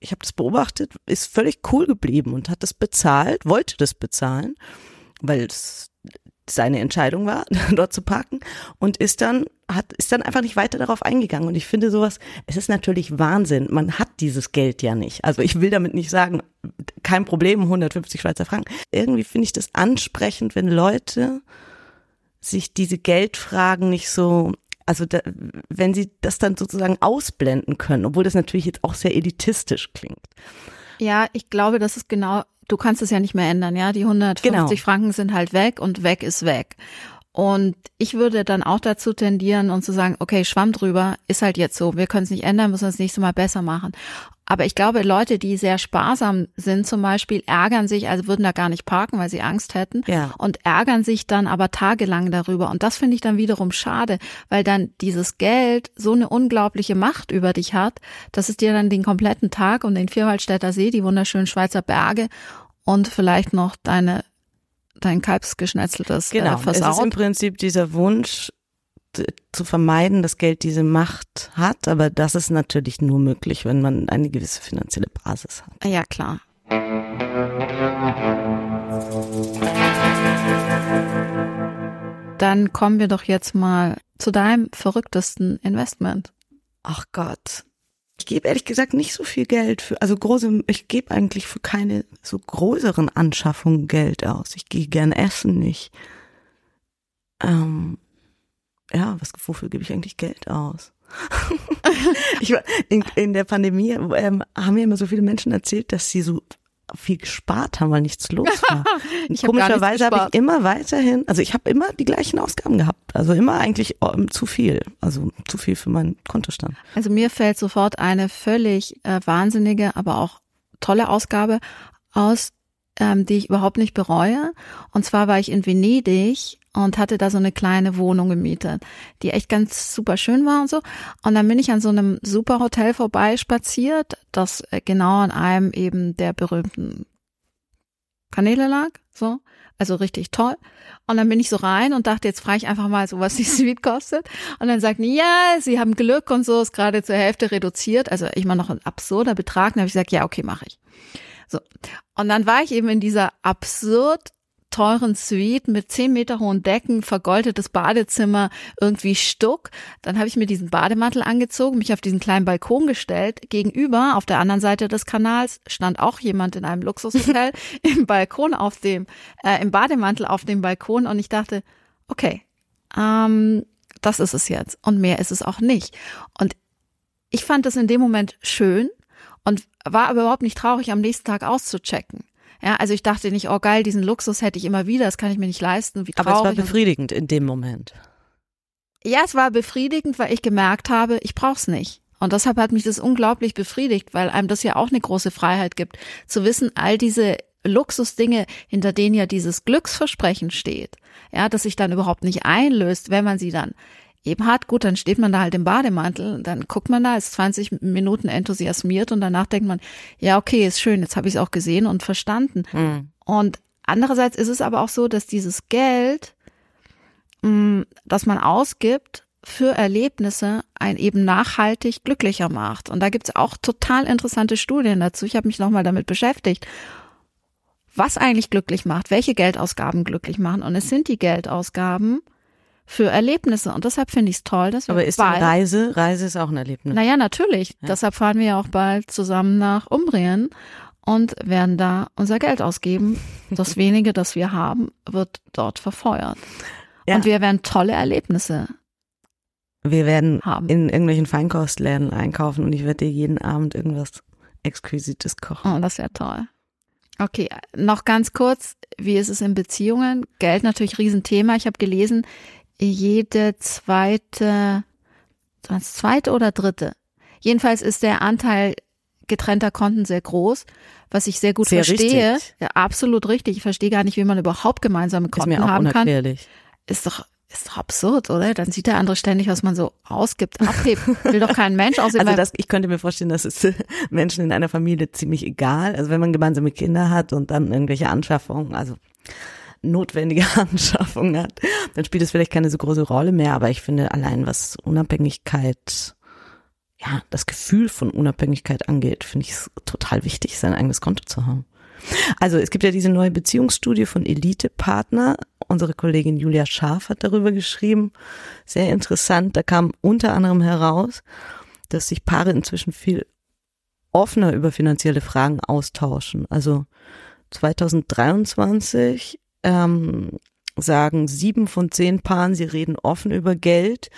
ich habe das beobachtet, ist völlig cool geblieben und hat das bezahlt, wollte das bezahlen, weil es seine Entscheidung war, dort zu parken und ist dann hat ist dann einfach nicht weiter darauf eingegangen. Und ich finde sowas es ist natürlich Wahnsinn. Man hat dieses Geld ja nicht. Also ich will damit nicht sagen kein Problem 150 Schweizer Franken. Irgendwie finde ich das ansprechend wenn Leute sich diese Geldfragen nicht so also da, wenn sie das dann sozusagen ausblenden können obwohl das natürlich jetzt auch sehr elitistisch klingt. Ja ich glaube das ist genau du kannst es ja nicht mehr ändern, ja. Die 150 genau. Franken sind halt weg und weg ist weg. Und ich würde dann auch dazu tendieren und zu sagen, okay, Schwamm drüber, ist halt jetzt so. Wir können es nicht ändern, müssen das nächste Mal besser machen. Aber ich glaube, Leute, die sehr sparsam sind zum Beispiel, ärgern sich, also würden da gar nicht parken, weil sie Angst hätten ja. und ärgern sich dann aber tagelang darüber. Und das finde ich dann wiederum schade, weil dann dieses Geld so eine unglaubliche Macht über dich hat, dass es dir dann den kompletten Tag um den Vierwaldstätter See, die wunderschönen Schweizer Berge und vielleicht noch deine dein Kalbsgeschnetzeltes genau. äh, versaut. Es ist im Prinzip dieser Wunsch, zu vermeiden, dass Geld diese Macht hat, aber das ist natürlich nur möglich, wenn man eine gewisse finanzielle Basis hat. Ja, klar. Dann kommen wir doch jetzt mal zu deinem verrücktesten Investment. Ach Gott. Ich gebe ehrlich gesagt nicht so viel Geld für, also große, ich gebe eigentlich für keine so größeren Anschaffungen Geld aus. Ich gehe gern essen, nicht. Ähm, ja, was, wofür gebe ich eigentlich Geld aus? ich in, in der Pandemie ähm, haben mir immer so viele Menschen erzählt, dass sie so viel gespart haben, weil nichts los war. ich Komischerweise habe hab ich immer weiterhin, also ich habe immer die gleichen Ausgaben gehabt, also immer eigentlich ähm, zu viel, also zu viel für meinen Kontostand. Also mir fällt sofort eine völlig äh, wahnsinnige, aber auch tolle Ausgabe aus, ähm, die ich überhaupt nicht bereue. Und zwar war ich in Venedig und hatte da so eine kleine Wohnung gemietet, die echt ganz super schön war und so. Und dann bin ich an so einem super Hotel vorbeispaziert, das äh, genau an einem eben der berühmten Kanäle lag, so. Also richtig toll. Und dann bin ich so rein und dachte, jetzt frage ich einfach mal so, was die Suite kostet. Und dann sagten, ja, sie haben Glück und so, ist gerade zur Hälfte reduziert. Also ich meine noch ein absurder Betrag. Dann habe ich gesagt, ja, okay, mache ich. So. Und dann war ich eben in dieser absurd teuren Suite mit zehn Meter hohen Decken, vergoldetes Badezimmer, irgendwie Stuck. Dann habe ich mir diesen Bademantel angezogen, mich auf diesen kleinen Balkon gestellt. Gegenüber, auf der anderen Seite des Kanals, stand auch jemand in einem Luxushotel im Balkon auf dem, äh, im Bademantel auf dem Balkon und ich dachte, okay, ähm, das ist es jetzt. Und mehr ist es auch nicht. Und ich fand es in dem Moment schön, und war aber überhaupt nicht traurig, am nächsten Tag auszuchecken. Ja, also ich dachte nicht, oh geil, diesen Luxus hätte ich immer wieder, das kann ich mir nicht leisten. Wie traurig. Aber es war befriedigend in dem Moment. Ja, es war befriedigend, weil ich gemerkt habe, ich brauch's nicht. Und deshalb hat mich das unglaublich befriedigt, weil einem das ja auch eine große Freiheit gibt, zu wissen, all diese Luxusdinge, hinter denen ja dieses Glücksversprechen steht, ja, dass sich dann überhaupt nicht einlöst, wenn man sie dann eben hat, gut, dann steht man da halt im Bademantel, dann guckt man da, ist 20 Minuten enthusiasmiert und danach denkt man, ja, okay, ist schön, jetzt habe ich es auch gesehen und verstanden. Mhm. Und andererseits ist es aber auch so, dass dieses Geld, mh, mm, das man ausgibt, für Erlebnisse ein eben nachhaltig glücklicher macht. Und da gibt's auch total interessante Studien dazu. Ich habe mich nochmal damit beschäftigt, was eigentlich glücklich macht, welche Geldausgaben glücklich machen. Und es sind die Geldausgaben, für Erlebnisse. Und deshalb finde ich es toll, dass wir Aber ist bald, Reise, Reise ist auch ein Erlebnis. Naja, natürlich. Ja. Deshalb fahren wir ja auch bald zusammen nach Umbrien und werden da unser Geld ausgeben. Das wenige, das wir haben, wird dort verfeuert. Ja. Und wir werden tolle Erlebnisse wir werden haben. in irgendwelchen Feinkostläden einkaufen und ich werde dir jeden Abend irgendwas exquisites Kochen. Oh, das ja toll. Okay, noch ganz kurz, wie ist es in Beziehungen? Geld natürlich Riesenthema. Ich habe gelesen, jede zweite, was zweite oder dritte? Jedenfalls ist der Anteil getrennter Konten sehr groß, was ich sehr gut Sehr verstehe. richtig. Ja, absolut richtig. Ich verstehe gar nicht, wie man überhaupt gemeinsame Ist Konten mir auch haben kann. Ist doch ist doch absurd, oder? Dann sieht der andere ständig, was man so ausgibt, abhebt. Will doch kein Mensch aussehen. Also das, ich könnte mir vorstellen, das ist Menschen in einer Familie ziemlich egal. Also wenn man gemeinsame Kinder hat und dann irgendwelche Anschaffungen, also notwendige Anschaffungen hat, dann spielt es vielleicht keine so große Rolle mehr. Aber ich finde allein was Unabhängigkeit, ja, das Gefühl von Unabhängigkeit angeht, finde ich es total wichtig, sein eigenes Konto zu haben. Also es gibt ja diese neue Beziehungsstudie von Elite Partner. Unsere Kollegin Julia Scharf hat darüber geschrieben. Sehr interessant. Da kam unter anderem heraus, dass sich Paare inzwischen viel offener über finanzielle Fragen austauschen. Also 2023 ähm, sagen sieben von zehn Paaren, sie reden offen über Geld.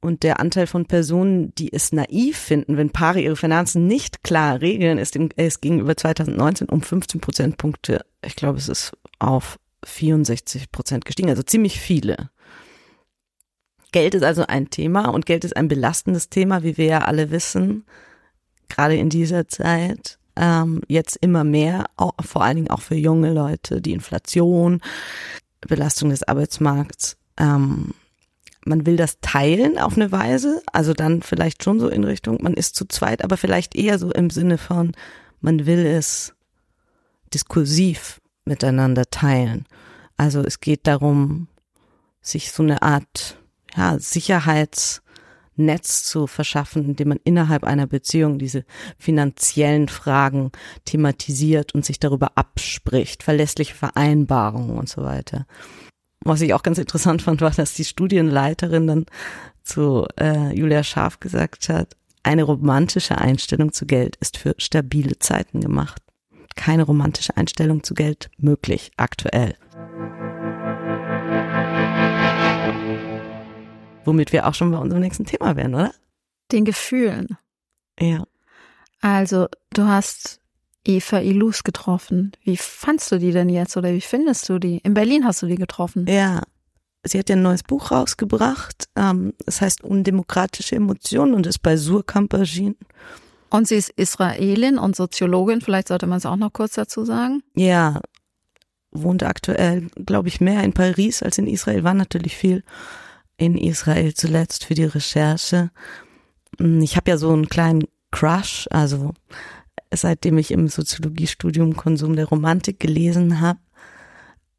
Und der Anteil von Personen, die es naiv finden, wenn Paare ihre Finanzen nicht klar regeln, ist, im, ist gegenüber 2019 um 15 Prozentpunkte, ich glaube, es ist auf 64 Prozent gestiegen, also ziemlich viele. Geld ist also ein Thema und Geld ist ein belastendes Thema, wie wir ja alle wissen, gerade in dieser Zeit. Ähm, jetzt immer mehr, auch, vor allen Dingen auch für junge Leute, die Inflation, Belastung des Arbeitsmarkts. Ähm, man will das teilen auf eine Weise, also dann vielleicht schon so in Richtung, man ist zu zweit, aber vielleicht eher so im Sinne von, man will es diskursiv miteinander teilen. Also es geht darum, sich so eine Art ja, Sicherheitsnetz zu verschaffen, indem man innerhalb einer Beziehung diese finanziellen Fragen thematisiert und sich darüber abspricht, verlässliche Vereinbarungen und so weiter. Was ich auch ganz interessant fand, war, dass die Studienleiterin dann zu äh, Julia Scharf gesagt hat, eine romantische Einstellung zu Geld ist für stabile Zeiten gemacht. Keine romantische Einstellung zu Geld möglich aktuell. Womit wir auch schon bei unserem nächsten Thema wären, oder? Den Gefühlen. Ja. Also, du hast Eva Ilus getroffen. Wie fandst du die denn jetzt oder wie findest du die? In Berlin hast du die getroffen. Ja. Sie hat ja ein neues Buch rausgebracht. Ähm, es heißt Undemokratische Emotionen und ist bei Surkamp erschienen. Und sie ist Israelin und Soziologin. Vielleicht sollte man es auch noch kurz dazu sagen. Ja, wohnt aktuell, glaube ich, mehr in Paris als in Israel, war natürlich viel in Israel zuletzt für die Recherche. Ich habe ja so einen kleinen Crush, also seitdem ich im Soziologiestudium Konsum der Romantik gelesen habe.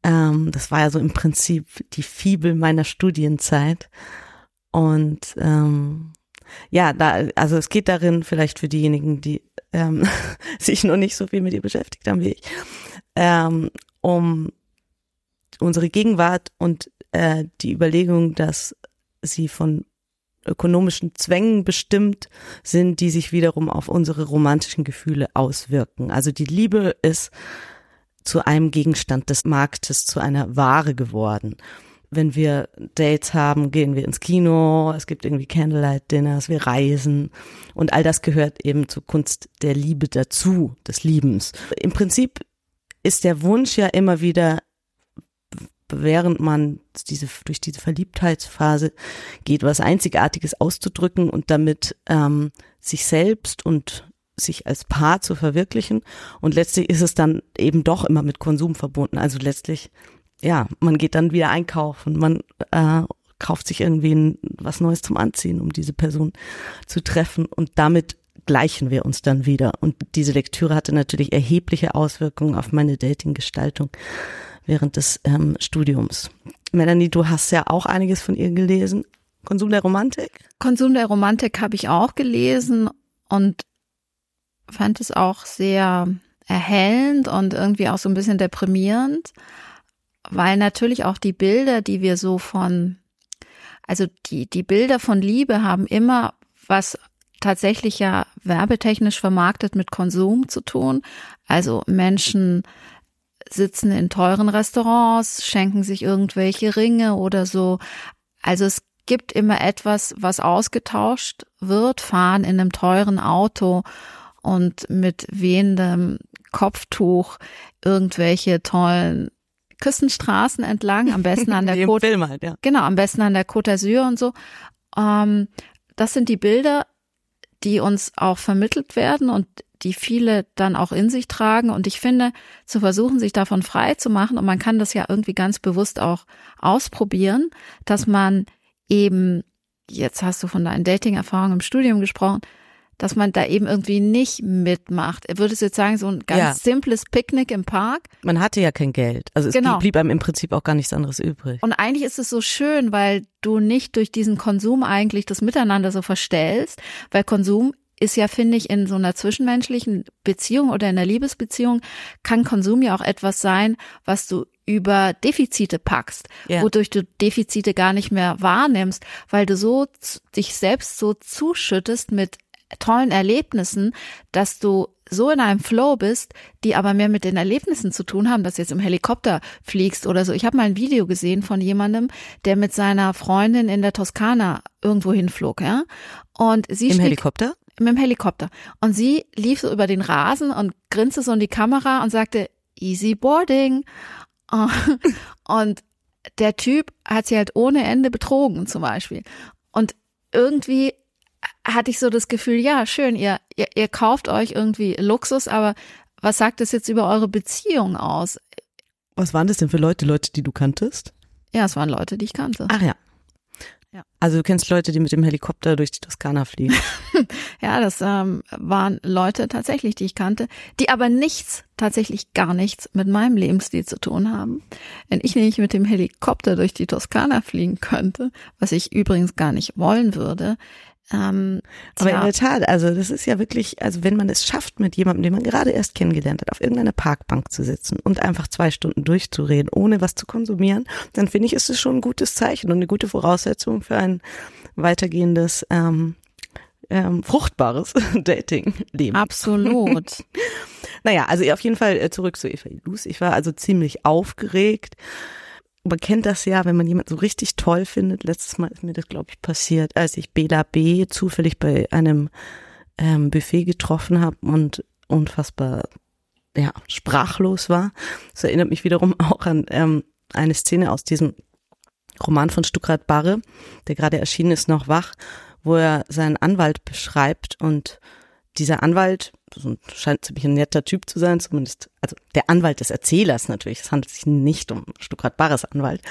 Ähm, das war ja so im Prinzip die Fibel meiner Studienzeit. Und ähm, ja, da, also es geht darin vielleicht für diejenigen, die ähm, sich noch nicht so viel mit ihr beschäftigt haben wie ich, ähm, um unsere Gegenwart und äh, die Überlegung, dass sie von ökonomischen Zwängen bestimmt sind, die sich wiederum auf unsere romantischen Gefühle auswirken. Also die Liebe ist zu einem Gegenstand des Marktes, zu einer Ware geworden. Wenn wir Dates haben, gehen wir ins Kino, es gibt irgendwie Candlelight Dinners, wir reisen und all das gehört eben zur Kunst der Liebe dazu, des Liebens. Im Prinzip ist der Wunsch ja immer wieder während man diese durch diese Verliebtheitsphase geht, was Einzigartiges auszudrücken und damit ähm, sich selbst und sich als Paar zu verwirklichen. Und letztlich ist es dann eben doch immer mit Konsum verbunden. Also letztlich, ja, man geht dann wieder einkaufen, man äh, kauft sich irgendwie was Neues zum Anziehen, um diese Person zu treffen. Und damit gleichen wir uns dann wieder. Und diese Lektüre hatte natürlich erhebliche Auswirkungen auf meine Datinggestaltung während des ähm, Studiums. Melanie, du hast ja auch einiges von ihr gelesen. Konsum der Romantik? Konsum der Romantik habe ich auch gelesen und fand es auch sehr erhellend und irgendwie auch so ein bisschen deprimierend, weil natürlich auch die Bilder, die wir so von, also die, die Bilder von Liebe haben immer was tatsächlich ja werbetechnisch vermarktet mit Konsum zu tun. Also Menschen sitzen in teuren Restaurants, schenken sich irgendwelche Ringe oder so. Also es gibt immer etwas, was ausgetauscht wird, fahren in einem teuren Auto und mit wehendem Kopftuch irgendwelche tollen Küstenstraßen entlang, am besten an der Côte, Film halt, ja. genau, am besten an der Côte d'Azur und so. Ähm, das sind die Bilder, die uns auch vermittelt werden und die viele dann auch in sich tragen. Und ich finde, zu versuchen, sich davon frei zu machen, und man kann das ja irgendwie ganz bewusst auch ausprobieren, dass man eben, jetzt hast du von deinen Dating-Erfahrungen im Studium gesprochen, dass man da eben irgendwie nicht mitmacht. Er würde jetzt sagen, so ein ganz Ja. simples Picknick im Park. Man hatte ja kein Geld. Also es Genau. blieb einem im Prinzip auch gar nichts anderes übrig. Und eigentlich ist es so schön, weil du nicht durch diesen Konsum eigentlich das Miteinander so verstellst, weil Konsum ist ja, finde ich, in so einer zwischenmenschlichen Beziehung oder in einer Liebesbeziehung kann Konsum ja auch etwas sein, was du über Defizite packst, Ja. wodurch du Defizite gar nicht mehr wahrnimmst, weil du so dich selbst so zuschüttest mit tollen Erlebnissen, dass du so in einem Flow bist, die aber mehr mit den Erlebnissen zu tun haben, dass du jetzt im Helikopter fliegst oder so. Ich habe mal ein Video gesehen von jemandem, der mit seiner Freundin in der Toskana irgendwo hinflog, ja. Und sie Im stieg- Helikopter? Mit dem Helikopter. Und sie lief so über den Rasen und grinste so in die Kamera und sagte, easy boarding. Und der Typ hat sie halt ohne Ende betrogen zum Beispiel. Und irgendwie hatte ich so das Gefühl, ja, schön, ihr, ihr, ihr kauft euch irgendwie Luxus, aber was sagt das jetzt über eure Beziehung aus? Was waren das denn für Leute? Leute, die du kanntest? Ja, es waren Leute, die ich kannte. Ach ja. Ja. Also du kennst Leute, die mit dem Helikopter durch die Toskana fliegen. Ja, das ähm, waren Leute tatsächlich, die ich kannte, die aber nichts, tatsächlich gar nichts mit meinem Lebensstil zu tun haben. Wenn ich nämlich mit dem Helikopter durch die Toskana fliegen könnte, was ich übrigens gar nicht wollen würde, ähm, Aber in der Tat, also das ist ja wirklich, also wenn man es schafft, mit jemandem, den man gerade erst kennengelernt hat, auf irgendeiner Parkbank zu sitzen und einfach zwei Stunden durchzureden, ohne was zu konsumieren, dann finde ich, ist es schon ein gutes Zeichen und eine gute Voraussetzung für ein weitergehendes, ähm, ähm, fruchtbares Dating-Leben. absolut. Naja, also auf jeden Fall äh, zurück zu Eva Ilus. Ich war also ziemlich aufgeregt. Man kennt das ja, wenn man jemanden so richtig toll findet. Letztes Mal ist mir das, glaube ich, passiert, als ich Bela B. zufällig bei einem ähm, Buffet getroffen habe und unfassbar ja, sprachlos war. Das erinnert mich wiederum auch an ähm, eine Szene aus diesem Roman von Stuckrad Barre, der gerade erschienen ist, noch wach, wo er seinen Anwalt beschreibt und dieser Anwalt so ein- scheint ziemlich ein netter Typ zu sein, zumindest, also der Anwalt des Erzählers natürlich, es handelt sich nicht um Stuckrad Barres Anwalt.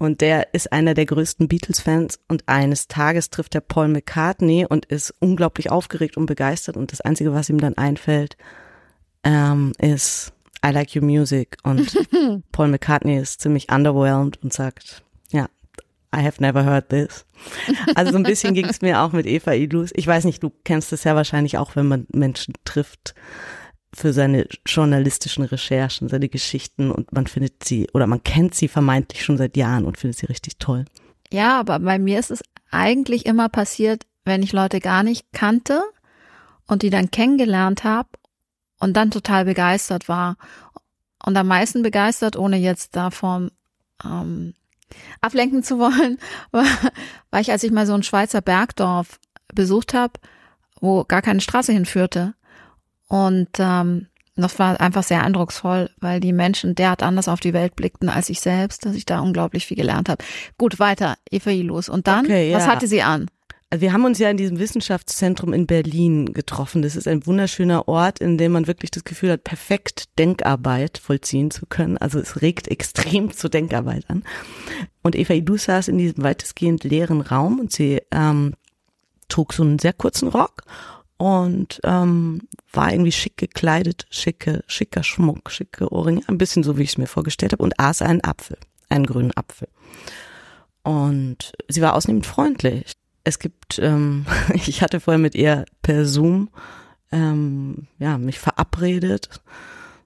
Und der ist einer der größten Beatles-Fans und eines Tages trifft er Paul McCartney und ist unglaublich aufgeregt und begeistert. Und das Einzige, was ihm dann einfällt, ähm, ist I like your music. Und Paul McCartney ist ziemlich underwhelmed und sagt, I have never heard this. Also so ein bisschen ging es mir auch mit Eva Ilus. Ich weiß nicht, du kennst es ja wahrscheinlich auch, wenn man Menschen trifft für seine journalistischen Recherchen, seine Geschichten und man findet sie oder man kennt sie vermeintlich schon seit Jahren und findet sie richtig toll. Ja, aber bei mir ist es eigentlich immer passiert, wenn ich Leute gar nicht kannte und die dann kennengelernt habe und dann total begeistert war. Und am meisten begeistert, ohne jetzt davon ähm, ablenken zu wollen, war, war ich, als ich mal so ein Schweizer Bergdorf besucht habe, wo gar keine Straße hinführte. Und ähm, das war einfach sehr eindrucksvoll, weil die Menschen derart anders auf die Welt blickten als ich selbst, dass ich da unglaublich viel gelernt habe. Gut, weiter, Eva Ilus. Und dann, Okay, was ja. hatte sie an? Wir haben uns ja in diesem Wissenschaftszentrum in Berlin getroffen. Das ist ein wunderschöner Ort, in dem man wirklich das Gefühl hat, perfekt Denkarbeit vollziehen zu können. Also es regt extrem zur Denkarbeit an. Und Eva Idu saß in diesem weitestgehend leeren Raum und sie ähm, trug so einen sehr kurzen Rock und ähm, war irgendwie schick gekleidet, schicke, schicker Schmuck, schicke Ohrringe, ein bisschen so, wie ich es mir vorgestellt habe, und aß einen Apfel, einen grünen Apfel. Und sie war ausnehmend freundlich. Es gibt, ähm, ich hatte vorher mit ihr per Zoom ähm, ja, mich verabredet.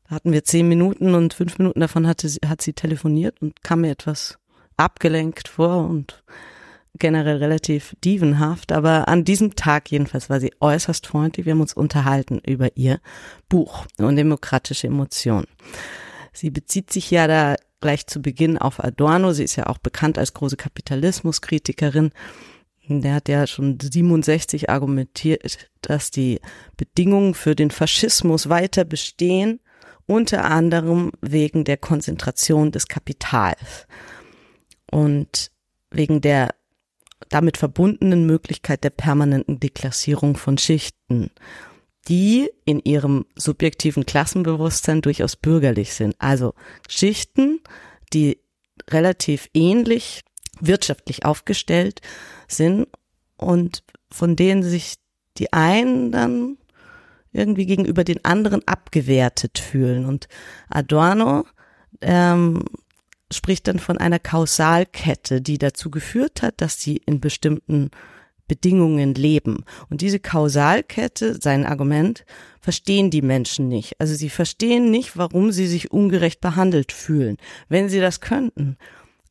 Da hatten wir zehn Minuten und fünf Minuten davon hatte sie, hat sie telefoniert und kam mir etwas abgelenkt vor und generell relativ dievenhaft, aber an diesem Tag jedenfalls war sie äußerst freundlich. Wir haben uns unterhalten über ihr Buch und demokratische Emotionen. Sie bezieht sich ja da gleich zu Beginn auf Adorno. Sie ist ja auch bekannt als große Kapitalismuskritikerin. Der hat ja schon 67 argumentiert, dass die Bedingungen für den Faschismus weiter bestehen, unter anderem wegen der Konzentration des Kapitals und wegen der damit verbundenen Möglichkeit der permanenten Deklassierung von Schichten, die in ihrem subjektiven Klassenbewusstsein durchaus bürgerlich sind. Also Schichten, die relativ ähnlich wirtschaftlich aufgestellt sind und von denen sich die einen dann irgendwie gegenüber den anderen abgewertet fühlen. Und Adorno ähm, spricht dann von einer Kausalkette, die dazu geführt hat, dass sie in bestimmten Bedingungen leben. Und diese Kausalkette, sein Argument, verstehen die Menschen nicht. Also sie verstehen nicht, warum sie sich ungerecht behandelt fühlen. Wenn sie das könnten,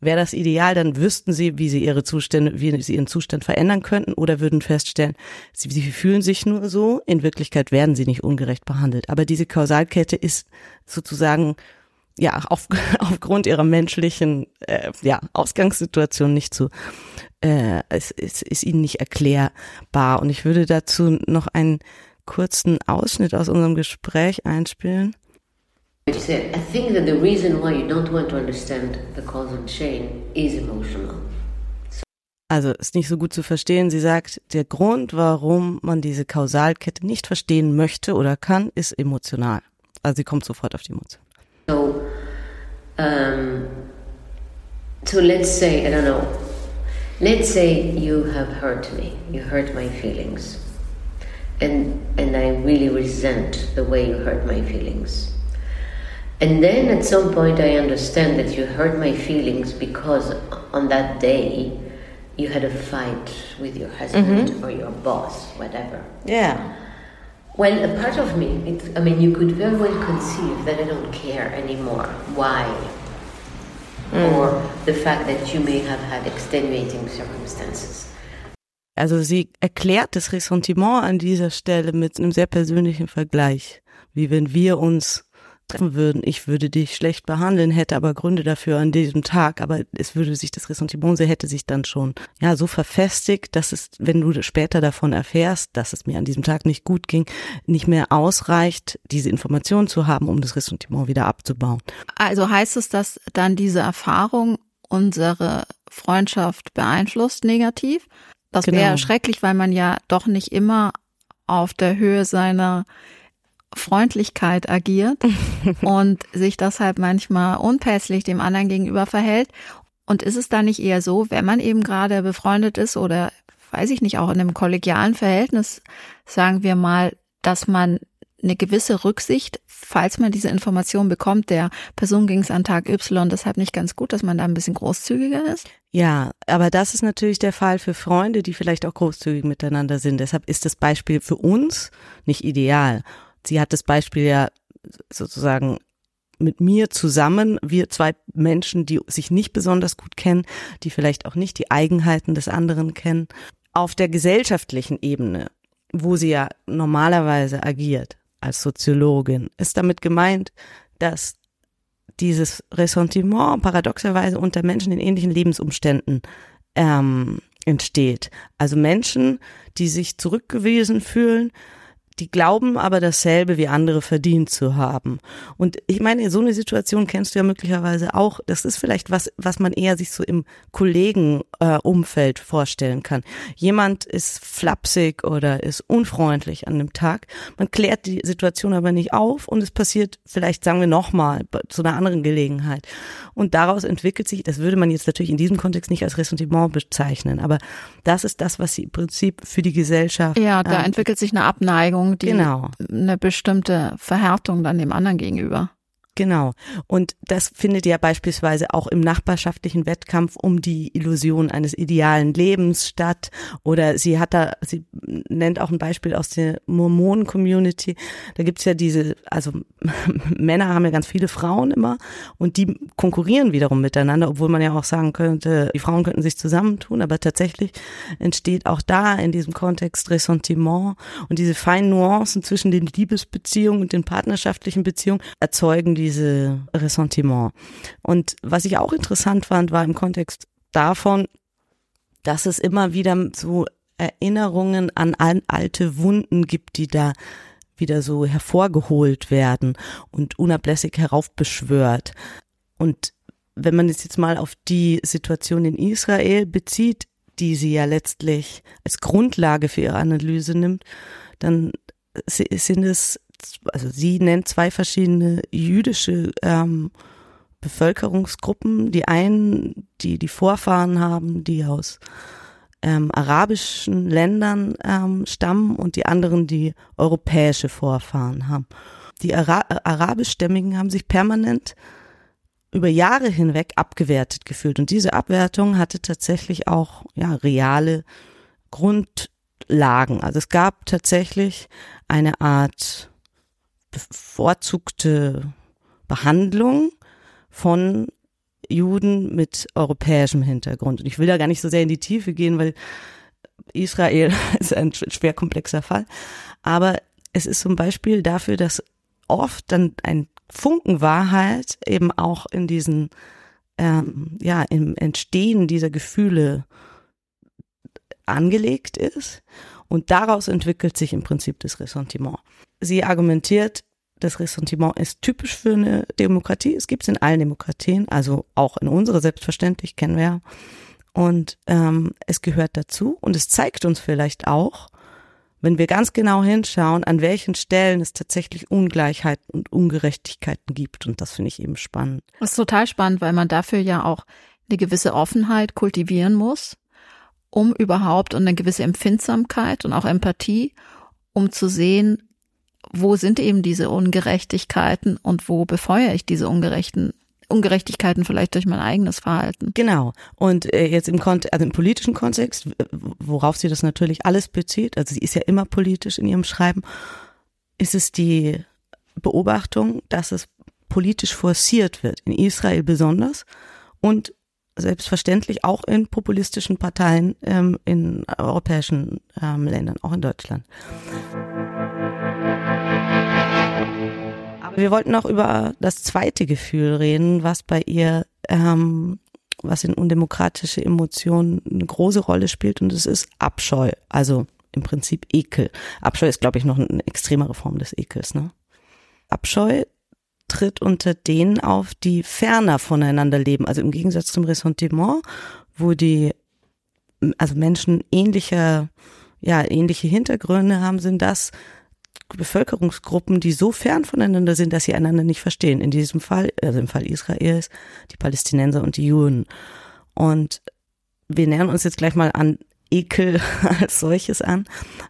wäre das ideal, dann wüssten sie, wie sie ihre Zustände, wie sie ihren Zustand verändern könnten oder würden feststellen, sie, sie fühlen sich nur so, in Wirklichkeit werden sie nicht ungerecht behandelt. Aber diese Kausalkette ist sozusagen ja auf, aufgrund ihrer menschlichen äh, ja, Ausgangssituation nicht zu äh, es, es ist ihnen nicht erklärbar. Und ich würde dazu noch einen kurzen Ausschnitt aus unserem Gespräch einspielen. I said, I think that the reason why you don't want to understand the causal chain is emotional. Also ist nicht so gut zu verstehen. Sie sagt, der Grund, warum man diese Kausalkette nicht verstehen möchte oder kann, ist emotional. Also sie kommt sofort auf die Emotion. So, um, so let's say, I don't know, let's say you have hurt me, you hurt my feelings, and and I really resent the way you hurt my feelings. And then at some point, I understand that you hurt my feelings because on that day you had a fight with your husband Mhm. or your boss, whatever. Yeah. Well, a part of me, it, I mean, you could very well conceive that I don't care anymore. Why? Or the fact that you may have had extenuating circumstances. Also sie erklärt das Ressentiment an dieser Stelle mit einem sehr persönlichen Vergleich, wie wenn wir uns treffen würden, ich würde dich schlecht behandeln, hätte aber Gründe dafür an diesem Tag, aber es würde sich das Ressentiment, sie hätte sich dann schon ja so verfestigt, dass es, wenn du später davon erfährst, dass es mir an diesem Tag nicht gut ging, nicht mehr ausreicht, diese Information zu haben, um das Ressentiment wieder abzubauen. Also heißt es, dass dann diese Erfahrung unsere Freundschaft beeinflusst negativ? Das Genau. wäre schrecklich, weil man ja doch nicht immer auf der Höhe seiner Freundlichkeit agiert und sich deshalb manchmal unpässlich dem anderen gegenüber verhält. Und ist es da nicht eher so, wenn man eben gerade befreundet ist oder weiß ich nicht, auch in einem kollegialen Verhältnis, sagen wir mal, dass man eine gewisse Rücksicht, falls man diese Information bekommt, der Person ging es an Tag Y deshalb nicht ganz gut, dass man da ein bisschen großzügiger ist? Ja, aber das ist natürlich der Fall für Freunde, die vielleicht auch großzügig miteinander sind. Deshalb ist das Beispiel für uns nicht ideal. Sie hat das Beispiel ja sozusagen mit mir zusammen, wir zwei Menschen, die sich nicht besonders gut kennen, die vielleicht auch nicht die Eigenheiten des anderen kennen, auf der gesellschaftlichen Ebene, wo sie ja normalerweise agiert als Soziologin, ist damit gemeint, dass dieses Ressentiment paradoxerweise unter Menschen in ähnlichen Lebensumständen ähm, entsteht. Also Menschen, die sich zurückgewiesen fühlen, die glauben aber dasselbe wie andere verdient zu haben. Und ich meine, so eine Situation kennst du ja möglicherweise auch. Das ist vielleicht was, was man eher sich so im Kollegenumfeld äh, vorstellen kann. Jemand ist flapsig oder ist unfreundlich an dem Tag. Man klärt die Situation aber nicht auf und es passiert vielleicht, sagen wir nochmal, zu einer anderen Gelegenheit. Und daraus entwickelt sich, das würde man jetzt natürlich in diesem Kontext nicht als Ressentiment bezeichnen, aber das ist das, was sie im Prinzip für die Gesellschaft Ja, da äh, entwickelt sich eine Abneigung, die Genau. eine bestimmte Verhärtung dann dem anderen gegenüber. Genau. Und das findet ja beispielsweise auch im nachbarschaftlichen Wettkampf um die Illusion eines idealen Lebens statt. Oder sie hat da, sie nennt auch ein Beispiel aus der Mormonen-Community. Da gibt's ja diese, also Männer haben ja ganz viele Frauen immer und die konkurrieren wiederum miteinander, obwohl man ja auch sagen könnte, die Frauen könnten sich zusammentun, aber tatsächlich entsteht auch da in diesem Kontext Ressentiment und diese feinen Nuancen zwischen den Liebesbeziehungen und den partnerschaftlichen Beziehungen erzeugen diese Ressentiment. Und was ich auch interessant fand, war im Kontext davon, dass es immer wieder so Erinnerungen an alte Wunden gibt, die da wieder so hervorgeholt werden und unablässig heraufbeschwört. Und wenn man es jetzt mal auf die Situation in Israel bezieht, die sie ja letztlich als Grundlage für ihre Analyse nimmt, dann sind es, also sie nennt zwei verschiedene jüdische ähm, Bevölkerungsgruppen. Die einen, die die Vorfahren haben, die aus ähm, arabischen Ländern ähm, stammen und die anderen, die europäische Vorfahren haben. Die Ara arabischstämmigen haben sich permanent über Jahre hinweg abgewertet gefühlt und diese Abwertung hatte tatsächlich auch ja reale Grundlagen. Also es gab tatsächlich eine Art bevorzugte Behandlung von Juden mit europäischem Hintergrund. Und ich will da gar nicht so sehr in die Tiefe gehen, weil Israel ist ein schwer komplexer Fall. Aber es ist zum Beispiel dafür, dass oft dann ein Funken Wahrheit eben auch in diesen, ähm, ja, im Entstehen dieser Gefühle angelegt ist. Und daraus entwickelt sich im Prinzip das Ressentiment. Sie argumentiert, das Ressentiment ist typisch für eine Demokratie. Es gibt es in allen Demokratien, also auch in unserer selbstverständlich, kennen wir ja. Und ähm, es gehört dazu und es zeigt uns vielleicht auch, wenn wir ganz genau hinschauen, an welchen Stellen es tatsächlich Ungleichheiten und Ungerechtigkeiten gibt. Und das finde ich eben spannend. Das ist total spannend, weil man dafür ja auch eine gewisse Offenheit kultivieren muss, um überhaupt und eine gewisse Empfindsamkeit und auch Empathie, um zu sehen, wo sind eben diese Ungerechtigkeiten und wo befeuere ich diese ungerechten Ungerechtigkeiten vielleicht durch mein eigenes Verhalten. Genau. Und äh, jetzt im, Kont also im politischen Kontext, worauf sie das natürlich alles bezieht, also sie ist ja immer politisch in ihrem Schreiben, ist es die Beobachtung, dass es politisch forciert wird, in Israel besonders und selbstverständlich auch in populistischen Parteien ähm, in europäischen ähm, Ländern, auch in Deutschland. Wir wollten auch über das zweite Gefühl reden, was bei ihr, ähm, was in undemokratische Emotionen eine große Rolle spielt und es ist Abscheu, also im Prinzip Ekel. Abscheu ist, glaube ich, noch eine extremere Form des Ekels. Ne? Abscheu tritt unter denen auf, die ferner voneinander leben. Also im Gegensatz zum Ressentiment, wo die, also Menschen ähnlicher, ja, ähnliche Hintergründe haben, sind das Bevölkerungsgruppen, die so fern voneinander sind, dass sie einander nicht verstehen. In diesem Fall, also im Fall Israels, die Palästinenser und die Juden. Und wir nähern uns jetzt gleich mal an Ekel als solches an.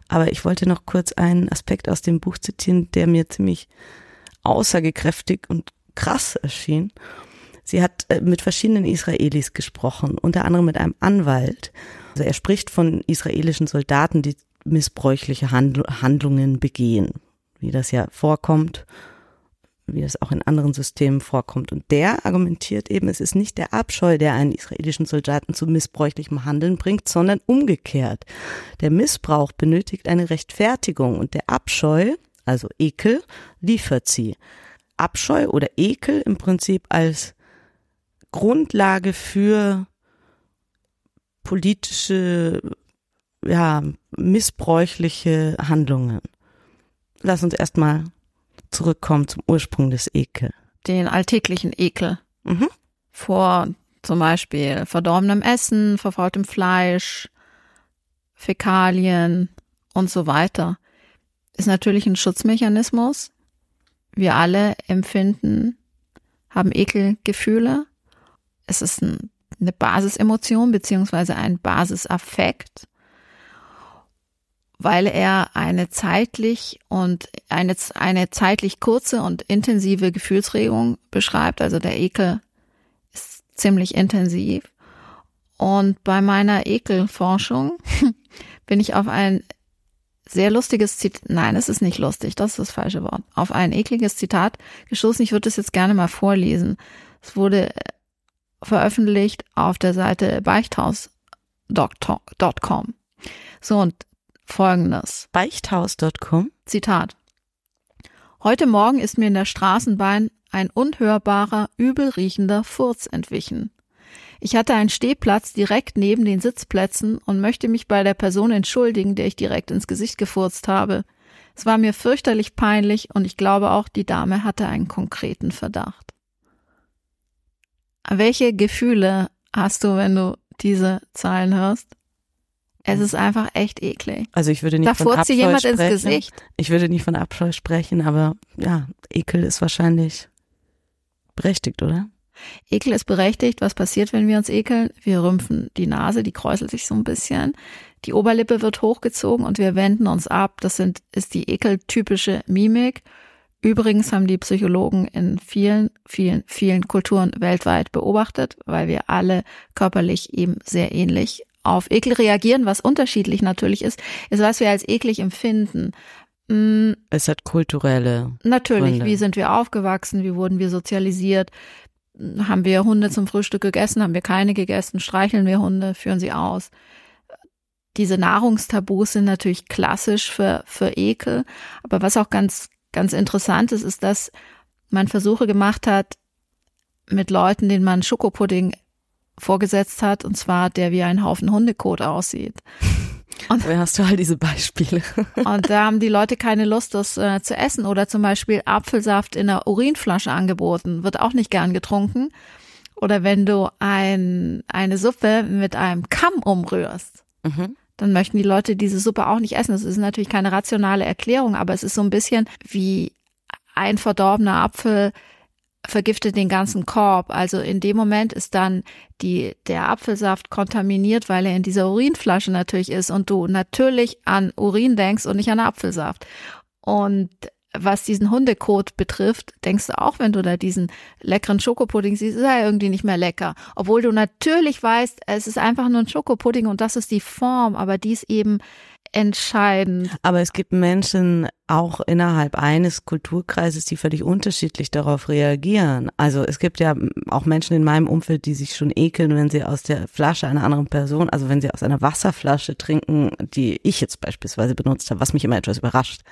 Aber ich wollte noch kurz einen Aspekt aus dem Buch zitieren, der mir ziemlich aussagekräftig und krass erschien. Sie hat äh, mit verschiedenen Israelis gesprochen, unter anderem mit einem Anwalt. Also er spricht von israelischen Soldaten, die missbräuchliche Handlungen begehen, wie das ja vorkommt, wie das auch in anderen Systemen vorkommt. Und der argumentiert eben, es ist nicht der Abscheu, der einen israelischen Soldaten zu missbräuchlichem Handeln bringt, sondern umgekehrt. Der Missbrauch benötigt eine Rechtfertigung und der Abscheu, also Ekel, liefert sie. Abscheu oder Ekel im Prinzip als Grundlage für politische ja, missbräuchliche Handlungen. Lass uns erstmal zurückkommen zum Ursprung des Ekel. Den alltäglichen Ekel. Mhm. Vor zum Beispiel verdorbenem Essen, verfaultem Fleisch, Fäkalien und so weiter. Ist natürlich ein Schutzmechanismus. Wir alle empfinden, haben Ekelgefühle. Es ist ein, eine Basisemotion beziehungsweise ein Basisaffekt weil er eine zeitlich und eine, eine zeitlich kurze und intensive Gefühlsregung beschreibt. Also der Ekel ist ziemlich intensiv. Und bei meiner Ekelforschung bin ich auf ein sehr lustiges Zitat, nein, es ist nicht lustig, das ist das falsche Wort, auf ein ekliges Zitat gestoßen. Ich würde es jetzt gerne mal vorlesen. Es wurde veröffentlicht auf der Seite beichthaus.com. So, und folgendes. Beichthaus.com. Zitat. Heute Morgen ist mir in der Straßenbahn ein unhörbarer, übelriechender Furz entwichen. Ich hatte einen Stehplatz direkt neben den Sitzplätzen und möchte mich bei der Person entschuldigen, der ich direkt ins Gesicht gefurzt habe. Es war mir fürchterlich peinlich und ich glaube auch, die Dame hatte einen konkreten Verdacht. Welche Gefühle hast du, wenn du diese Zahlen hörst? Es ist einfach echt eklig. Also ich würde nicht da von Abscheu jemand sprechen. ins Gesicht. Ich würde nicht von Abscheu sprechen, aber ja, Ekel ist wahrscheinlich berechtigt, oder? Ekel ist berechtigt. Was passiert, wenn wir uns ekeln? Wir rümpfen die Nase, die kräuselt sich so ein bisschen. Die Oberlippe wird hochgezogen und wir wenden uns ab. Das sind, ist die ekeltypische Mimik. Übrigens haben die Psychologen in vielen, vielen, vielen Kulturen weltweit beobachtet, weil wir alle körperlich eben sehr ähnlich auf Ekel reagieren, was unterschiedlich natürlich ist, ist, was wir als eklig empfinden. Mm, Es hat kulturelle. Natürlich, Gründe. wie sind wir aufgewachsen, wie wurden wir sozialisiert, haben wir Hunde zum Frühstück gegessen, haben wir keine gegessen, streicheln wir Hunde, führen sie aus. Diese Nahrungstabus sind natürlich klassisch für, für Ekel, aber was auch ganz, ganz interessant ist, ist, dass man Versuche gemacht hat, mit Leuten, denen man Schokopudding vorgesetzt hat, und zwar der wie ein Haufen Hundekot aussieht. Und Woher hast du all diese Beispiele? Und da haben die Leute keine Lust, das äh, zu essen. Oder zum Beispiel Apfelsaft in einer Urinflasche angeboten, wird auch nicht gern getrunken. Oder wenn du ein, eine Suppe mit einem Kamm umrührst, Mhm. dann möchten die Leute diese Suppe auch nicht essen. Das ist natürlich keine rationale Erklärung, aber es ist so ein bisschen wie ein verdorbener Apfel vergiftet den ganzen Korb. Also in dem Moment ist dann die, der Apfelsaft kontaminiert, weil er in dieser Urinflasche natürlich ist und du natürlich an Urin denkst und nicht an Apfelsaft. Und was diesen Hundekot betrifft, denkst du auch, wenn du da diesen leckeren Schokopudding siehst, ist er irgendwie nicht mehr lecker. Obwohl du natürlich weißt, es ist einfach nur ein Schokopudding und das ist die Form, aber die ist eben entscheidend. Aber es gibt Menschen auch innerhalb eines Kulturkreises, die völlig unterschiedlich darauf reagieren. Also es gibt ja auch Menschen in meinem Umfeld, die sich schon ekeln, wenn sie aus der Flasche einer anderen Person, also wenn sie aus einer Wasserflasche trinken, die ich jetzt beispielsweise benutzt habe, was mich immer etwas überrascht.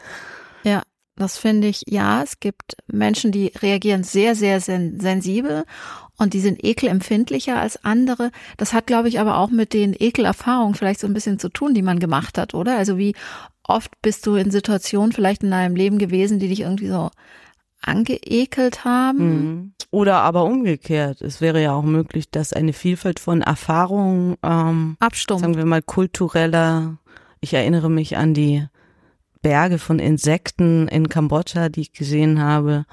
Ja, das finde ich, ja, es gibt Menschen, die reagieren sehr, sehr sen sensibel und die sind ekelempfindlicher als andere. Das hat, glaube ich, aber auch mit den Ekelerfahrungen vielleicht so ein bisschen zu tun, die man gemacht hat, oder? Also wie oft bist du in Situationen vielleicht in deinem Leben gewesen, die dich irgendwie so angeekelt haben? Mhm. Oder aber umgekehrt. Es wäre ja auch möglich, dass eine Vielfalt von Erfahrungen, ähm, Abstumpft. sagen wir mal, kultureller, ich erinnere mich an die Berge von Insekten in Kambodscha, die ich gesehen habe,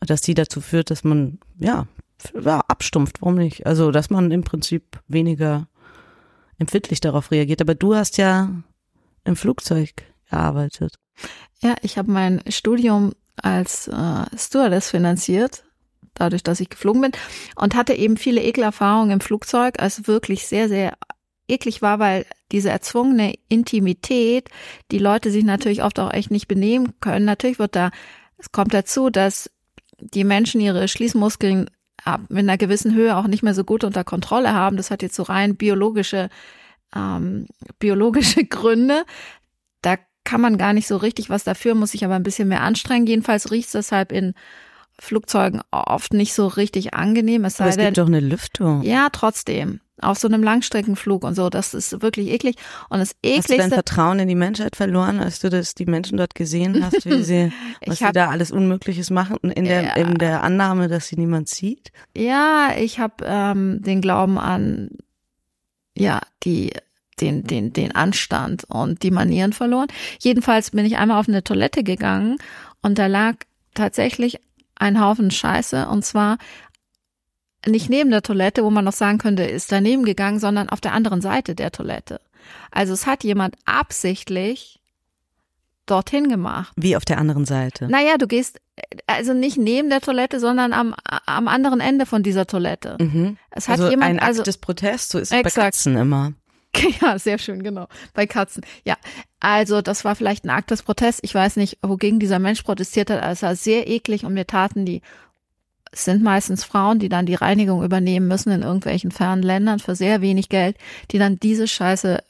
dass die dazu führt, dass man, ja, ja, abstumpft, warum nicht? Also, dass man im Prinzip weniger empfindlich darauf reagiert. Aber du hast ja im Flugzeug gearbeitet. Ja, ich habe mein Studium als äh, Stewardess finanziert, dadurch, dass ich geflogen bin und hatte eben viele Ekelerfahrungen im Flugzeug, als wirklich sehr, sehr eklig war, weil diese erzwungene Intimität, die Leute sich natürlich oft auch echt nicht benehmen können. Natürlich wird da, es kommt dazu, dass die Menschen ihre Schließmuskeln ab mit einer gewissen Höhe auch nicht mehr so gut unter Kontrolle haben. Das hat jetzt so rein biologische, ähm, biologische Gründe. Da kann man gar nicht so richtig was dafür, muss sich aber ein bisschen mehr anstrengen. Jedenfalls riecht es deshalb in Flugzeugen oft nicht so richtig angenehm. Es sei Aber es denn, gibt doch eine Lüftung. ja, trotzdem. Auf so einem Langstreckenflug und so, das ist wirklich eklig. Und das Hast du dein ekligste, Vertrauen in die Menschheit verloren, als du das, die Menschen dort gesehen hast, wie sie, was Ich sie hab- da alles Unmögliches machen, in der, Ja. in der Annahme, dass sie niemand sieht? ja, ich habe ähm, den Glauben an, ja, die, den, den, den Anstand und die Manieren verloren. Jedenfalls bin ich einmal auf eine Toilette gegangen und da lag tatsächlich ein Haufen Scheiße und zwar nicht neben der Toilette, wo man noch sagen könnte, ist daneben gegangen, sondern auf der anderen Seite der Toilette. Also es hat jemand absichtlich dorthin gemacht. Wie auf der anderen Seite. Naja, du gehst also nicht neben der Toilette, sondern am, am anderen Ende von dieser Toilette. Mhm. Es hat also jemand, ein Akt also des Protests, so ist es bei. Katzen immer. ja, sehr schön, genau. Bei Katzen. Ja, also das war vielleicht ein Akt des Protests. Ich weiß nicht, wogegen dieser Mensch protestiert hat. aber Es war sehr eklig und mir taten die, es sind meistens Frauen, die dann die Reinigung übernehmen müssen in irgendwelchen fernen Ländern für sehr wenig Geld, die dann diese Scheiße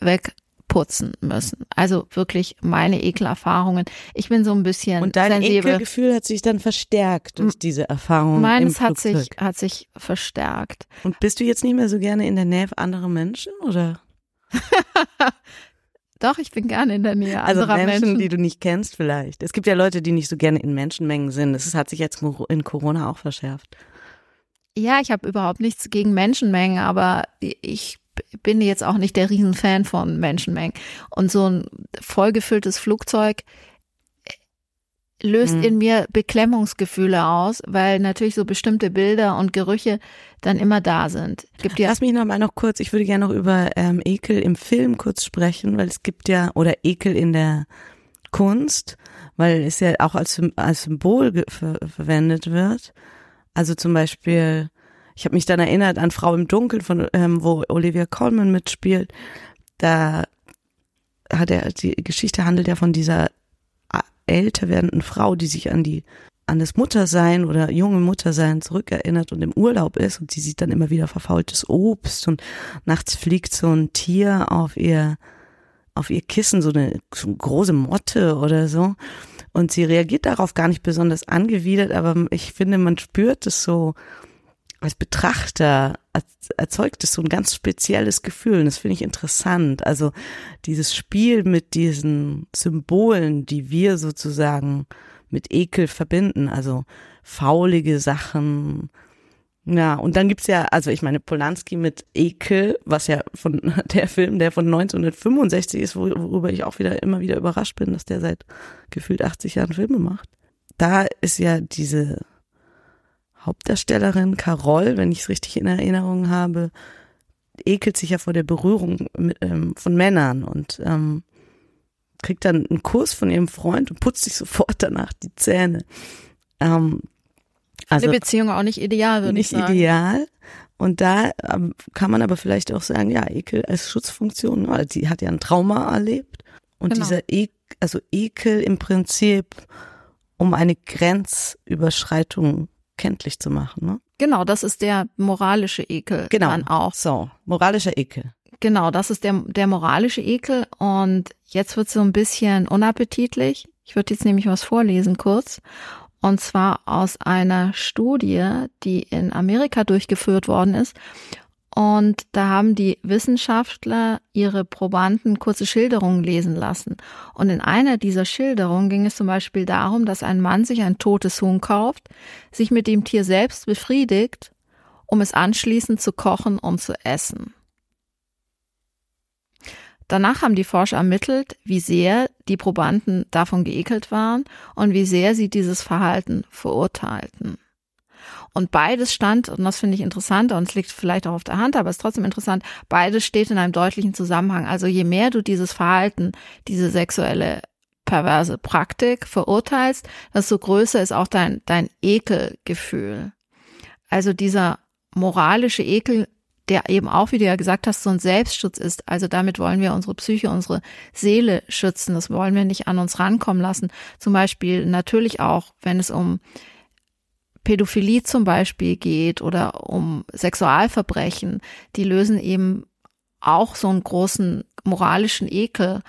putzen müssen. Also wirklich meine Ekelerfahrungen. Ich bin so ein bisschen Und dein sensibel. Ekelgefühl hat sich dann verstärkt durch diese Erfahrung. Meines hat sich, hat sich verstärkt. Und bist du jetzt nicht mehr so gerne in der Nähe anderer Menschen oder? Doch, ich bin gerne in der Nähe Also anderer Menschen, Menschen. die du nicht kennst vielleicht. Es gibt ja Leute, die nicht so gerne in Menschenmengen sind. Das hat sich jetzt in Corona auch verschärft. Ja, ich habe überhaupt nichts gegen Menschenmengen, aber ich bin jetzt auch nicht der Riesenfan von Menschenmengen. Und so ein vollgefülltes Flugzeug löst Mhm. in mir Beklemmungsgefühle aus, weil natürlich so bestimmte Bilder und Gerüche dann immer da sind. Gibt ja Lass mich noch mal noch kurz, ich würde gerne noch über ähm, Ekel im Film kurz sprechen, weil es gibt ja, oder Ekel in der Kunst, weil es ja auch als, als Symbol ver verwendet wird. Also zum Beispiel, ich habe mich dann erinnert an Frau im Dunkeln, von, ähm, wo Olivia Colman mitspielt. Da hat er, die Geschichte handelt ja von dieser älter werdenden Frau, die sich an die an das Muttersein oder junge Muttersein zurückerinnert und im Urlaub ist und sie sieht dann immer wieder verfaultes Obst und nachts fliegt so ein Tier auf ihr auf ihr Kissen, so eine, so eine große Motte oder so. Und sie reagiert darauf gar nicht besonders angewidert, aber ich finde, man spürt es so als Betrachter erz- erzeugt es so ein ganz spezielles Gefühl. Und das finde ich interessant. Also dieses Spiel mit diesen Symbolen, die wir sozusagen mit Ekel verbinden, also faulige Sachen. Ja, und dann gibt's ja, also ich meine, Polanski mit Ekel, was ja von der Film, der von 1965 ist, wor- worüber ich auch wieder immer wieder überrascht bin, dass der seit gefühlt 80 Jahren Filme macht. Da ist ja diese Hauptdarstellerin Carol, wenn ich es richtig in Erinnerung habe, ekelt sich ja vor der Berührung mit, ähm, von Männern und ähm, kriegt dann einen Kuss von ihrem Freund und putzt sich sofort danach die Zähne. Ähm, also Eine Beziehung auch nicht ideal, würde ich nicht sagen. ideal. Und da ähm, kann man aber vielleicht auch sagen, ja, Ekel als Schutzfunktion, weil sie hat ja ein Trauma erlebt. Und Genau. dieser Ekel, also Ekel im Prinzip, um eine Grenzüberschreitung kenntlich zu machen. Ne? Genau, das ist der moralische Ekel Genau. dann auch. So, moralischer Ekel. Genau, das ist der, der moralische Ekel. Und jetzt wird so ein bisschen unappetitlich. Ich würde jetzt nämlich was vorlesen kurz. Und zwar aus einer Studie, die in Amerika durchgeführt worden ist. Und da haben die Wissenschaftler ihre Probanden kurze Schilderungen lesen lassen. Und in einer dieser Schilderungen ging es zum Beispiel darum, dass ein Mann sich ein totes Huhn kauft, sich mit dem Tier selbst befriedigt, um es anschließend zu kochen und zu essen. Danach haben die Forscher ermittelt, wie sehr die Probanden davon geekelt waren und wie sehr sie dieses Verhalten verurteilten. Und beides stand, und das finde ich interessant, und es liegt vielleicht auch auf der Hand, aber es ist trotzdem interessant, beides steht in einem deutlichen Zusammenhang. Also je mehr du dieses Verhalten, diese sexuelle perverse Praktik verurteilst, desto größer ist auch dein, dein Ekelgefühl. Also dieser moralische Ekel, der eben auch, wie du ja gesagt hast, so ein Selbstschutz ist. Also damit wollen wir unsere Psyche, unsere Seele schützen. Das wollen wir nicht an uns rankommen lassen. Zum Beispiel natürlich auch, wenn es um Pädophilie zum Beispiel geht oder um Sexualverbrechen, die lösen eben auch so einen großen moralischen Ekel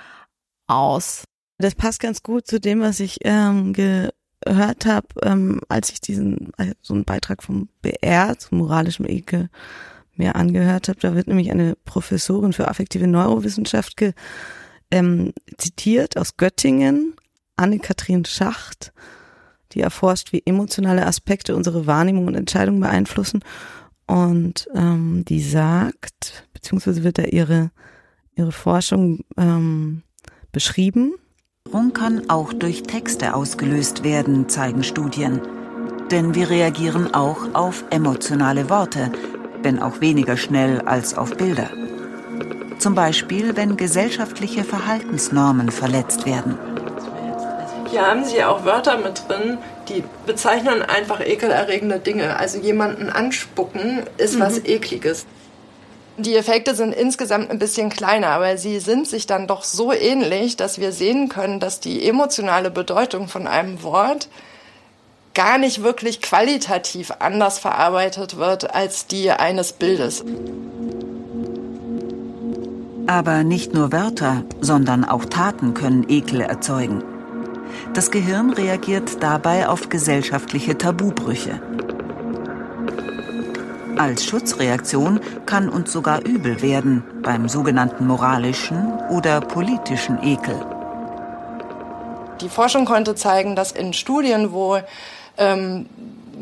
aus. Das passt ganz gut zu dem, was ich ähm, gehört habe, ähm, als ich diesen äh, so einen Beitrag vom BR zum moralischen Ekel mir angehört habe. Da wird nämlich eine Professorin für affektive Neurowissenschaft ge, ähm, zitiert aus Göttingen, Anne-Kathrin Schacht, die erforscht, wie emotionale Aspekte unsere Wahrnehmung und Entscheidung beeinflussen. Und ähm, die sagt, beziehungsweise wird da ihre, ihre Forschung ähm, beschrieben. kann auch durch Texte ausgelöst werden, zeigen Studien. Denn wir reagieren auch auf emotionale Worte, wenn auch weniger schnell als auf Bilder. Zum Beispiel, wenn gesellschaftliche Verhaltensnormen verletzt werden. Hier haben Sie ja auch Wörter mit drin, die bezeichnen einfach ekelerregende Dinge. Also jemanden anspucken ist was Mhm. Ekliges. Die Effekte sind insgesamt ein bisschen kleiner, aber sie sind sich dann doch so ähnlich, dass wir sehen können, dass die emotionale Bedeutung von einem Wort gar nicht wirklich qualitativ anders verarbeitet wird als die eines Bildes. Aber nicht nur Wörter, sondern auch Taten können Ekel erzeugen. Das Gehirn reagiert dabei auf gesellschaftliche Tabubrüche. Als Schutzreaktion kann uns sogar übel werden beim sogenannten moralischen oder politischen Ekel. Die Forschung konnte zeigen, dass in Studien, wo ähm,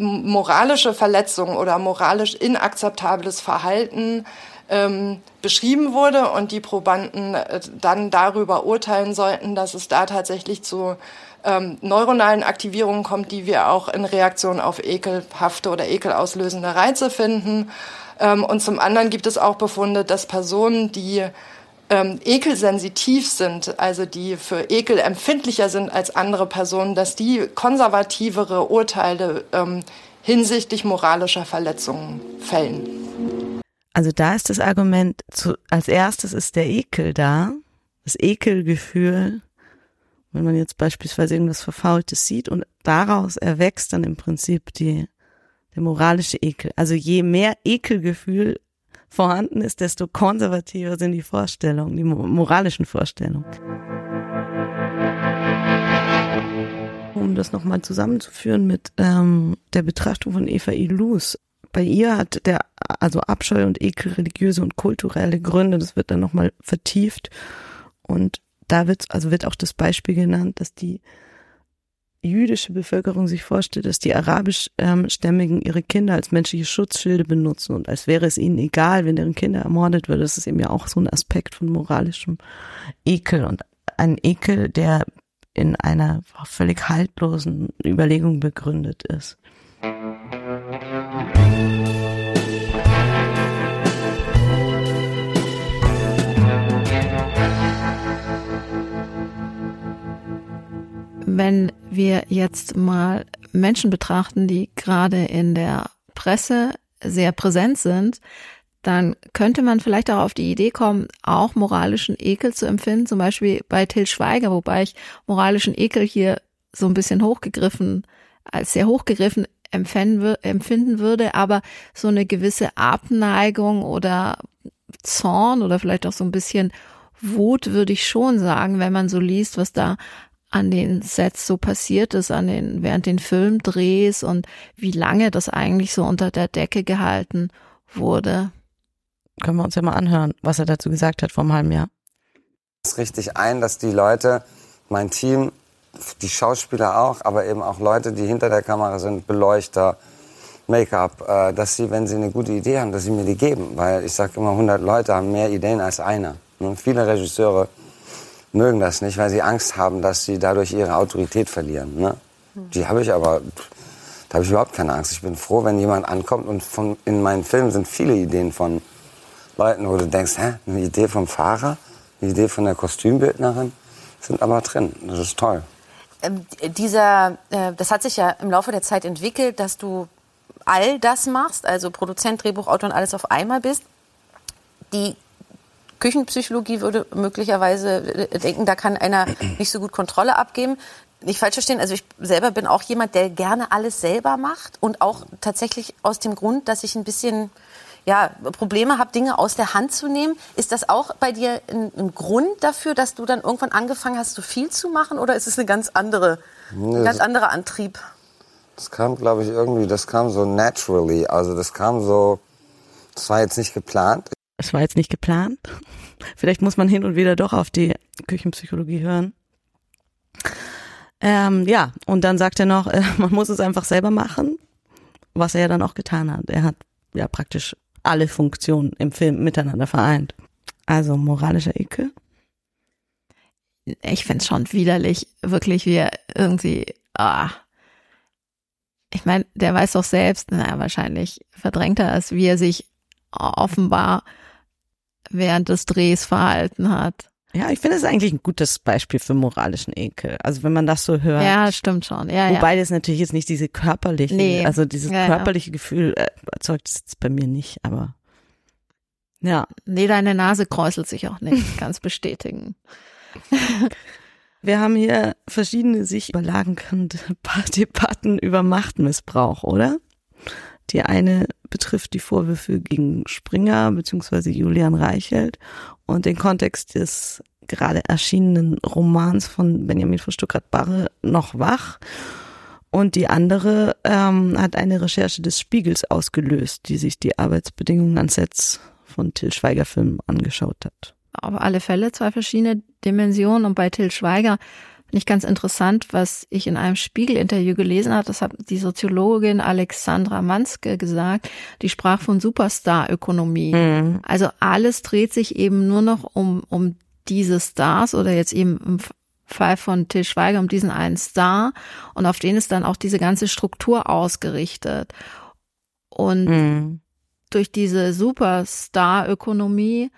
moralische Verletzungen oder moralisch inakzeptables Verhalten ähm, beschrieben wurde und die Probanden äh, dann darüber urteilen sollten, dass es da tatsächlich zu ähm, neuronalen Aktivierungen kommt, die wir auch in Reaktion auf ekelhafte oder ekelauslösende Reize finden. Ähm, und zum anderen gibt es auch Befunde, dass Personen, die ähm, ekelsensitiv sind, also die für Ekel empfindlicher sind als andere Personen, dass die konservativere Urteile ähm, hinsichtlich moralischer Verletzungen fällen. Also da ist das Argument, zu, als erstes ist der Ekel da, das Ekelgefühl wenn man jetzt beispielsweise irgendwas Verfaultes sieht und daraus erwächst dann im Prinzip die, der moralische Ekel. Also je mehr Ekelgefühl vorhanden ist, desto konservativer sind die Vorstellungen, die moralischen Vorstellungen. Um das nochmal zusammenzuführen mit ähm, der Betrachtung von Eva Ilus. Bei ihr hat der, also Abscheu und Ekel religiöse und kulturelle Gründe, das wird dann nochmal vertieft. Und da wird, also wird auch das Beispiel genannt, dass die jüdische Bevölkerung sich vorstellt, dass die arabischstämmigen ihre Kinder als menschliche Schutzschilde benutzen und als wäre es ihnen egal, wenn deren Kinder ermordet wird. Das ist eben ja auch so ein Aspekt von moralischem Ekel und ein Ekel, der in einer völlig haltlosen Überlegung begründet ist. Wenn wir jetzt mal Menschen betrachten, die gerade in der Presse sehr präsent sind, dann könnte man vielleicht auch auf die Idee kommen, auch moralischen Ekel zu empfinden, zum Beispiel bei Till Schweiger, wobei ich moralischen Ekel hier so ein bisschen hochgegriffen, als sehr hochgegriffen empfinden würde, aber so eine gewisse Abneigung oder Zorn oder vielleicht auch so ein bisschen Wut würde ich schon sagen, wenn man so liest, was da an den Sets so passiert ist, an den, während den Filmdrehs und wie lange das eigentlich so unter der Decke gehalten wurde. Können wir uns ja mal anhören, was er dazu gesagt hat vor einem halben Jahr. Es richtig ein, dass die Leute, mein Team, die Schauspieler auch, aber eben auch Leute, die hinter der Kamera sind, Beleuchter, Make-up, äh, dass sie, wenn sie eine gute Idee haben, dass sie mir die geben. Weil ich sage immer, 100 Leute haben mehr Ideen als einer. Und viele Regisseure mögen das nicht, weil sie Angst haben, dass sie dadurch ihre Autorität verlieren. Ne? Die habe ich aber, da habe ich überhaupt keine Angst. Ich bin froh, wenn jemand ankommt und von, in meinen Filmen sind viele Ideen von Leuten, wo du denkst, hä, eine Idee vom Fahrer, eine Idee von der Kostümbildnerin, sind aber drin. Das ist toll. Ähm, dieser, äh, das hat sich ja im Laufe der Zeit entwickelt, dass du all das machst, also Produzent, Drehbuchautor und alles auf einmal bist. Die Küchenpsychologie würde möglicherweise äh, denken, da kann einer nicht so gut Kontrolle abgeben. Nicht falsch verstehen, also ich selber bin auch jemand, der gerne alles selber macht und auch tatsächlich aus dem Grund, dass ich ein bisschen ja, Probleme habe, Dinge aus der Hand zu nehmen. Ist das auch bei dir ein, ein, Grund dafür, dass du dann irgendwann angefangen hast, so viel zu machen oder ist es eine ganz andere, nee, ein ganz anderer Antrieb? Das kam, glaube ich, irgendwie, das kam so naturally. Also das kam so, das war jetzt nicht geplant. Es war jetzt nicht geplant. Vielleicht muss man hin und wieder doch auf die Küchenpsychologie hören. Ähm, ja, und dann sagt er noch, äh, man muss es einfach selber machen, was er ja dann auch getan hat. Er hat ja praktisch alle Funktionen im Film miteinander vereint. Also moralischer Ekel. Ich find's schon widerlich, wirklich wie er irgendwie, ah. Ich meine, der weiß doch selbst, naja, wahrscheinlich verdrängt er es, wie er sich offenbar während des Drehs verhalten hat. Ja, ich finde es eigentlich ein gutes Beispiel für moralischen Ekel. Also wenn man das so hört. Ja, stimmt schon. Ja, Wobei ja. das natürlich jetzt nicht diese körperliche, nee. also dieses ja, körperliche ja. Gefühl äh, erzeugt es jetzt bei mir nicht, aber ja. Nee, deine Nase kräuselt sich auch nicht, ganz bestätigen. Wir haben hier verschiedene sich überlagernde Debatten über Machtmissbrauch, oder? Die eine betrifft die Vorwürfe gegen Springer bzw. Julian Reichelt und den Kontext des gerade erschienenen Romans von Benjamin von Stuckrad-Barre noch wach. Und die andere ähm, hat eine Recherche des Spiegels ausgelöst, die sich die Arbeitsbedingungen an Sets von Till Schweiger Filmen angeschaut hat. Auf alle Fälle zwei verschiedene Dimensionen. Und bei Till Schweiger ich ganz interessant, was ich in einem Spiegel-Interview gelesen habe. Das hat die Soziologin Alexandra Manske gesagt. Die sprach von Superstar-Ökonomie. Mhm. Also alles dreht sich eben nur noch um, um diese Stars oder jetzt eben im Fall von Till Schweiger um diesen einen Star und auf den ist dann auch diese ganze Struktur ausgerichtet. Und mhm. durch diese Superstar-Ökonomie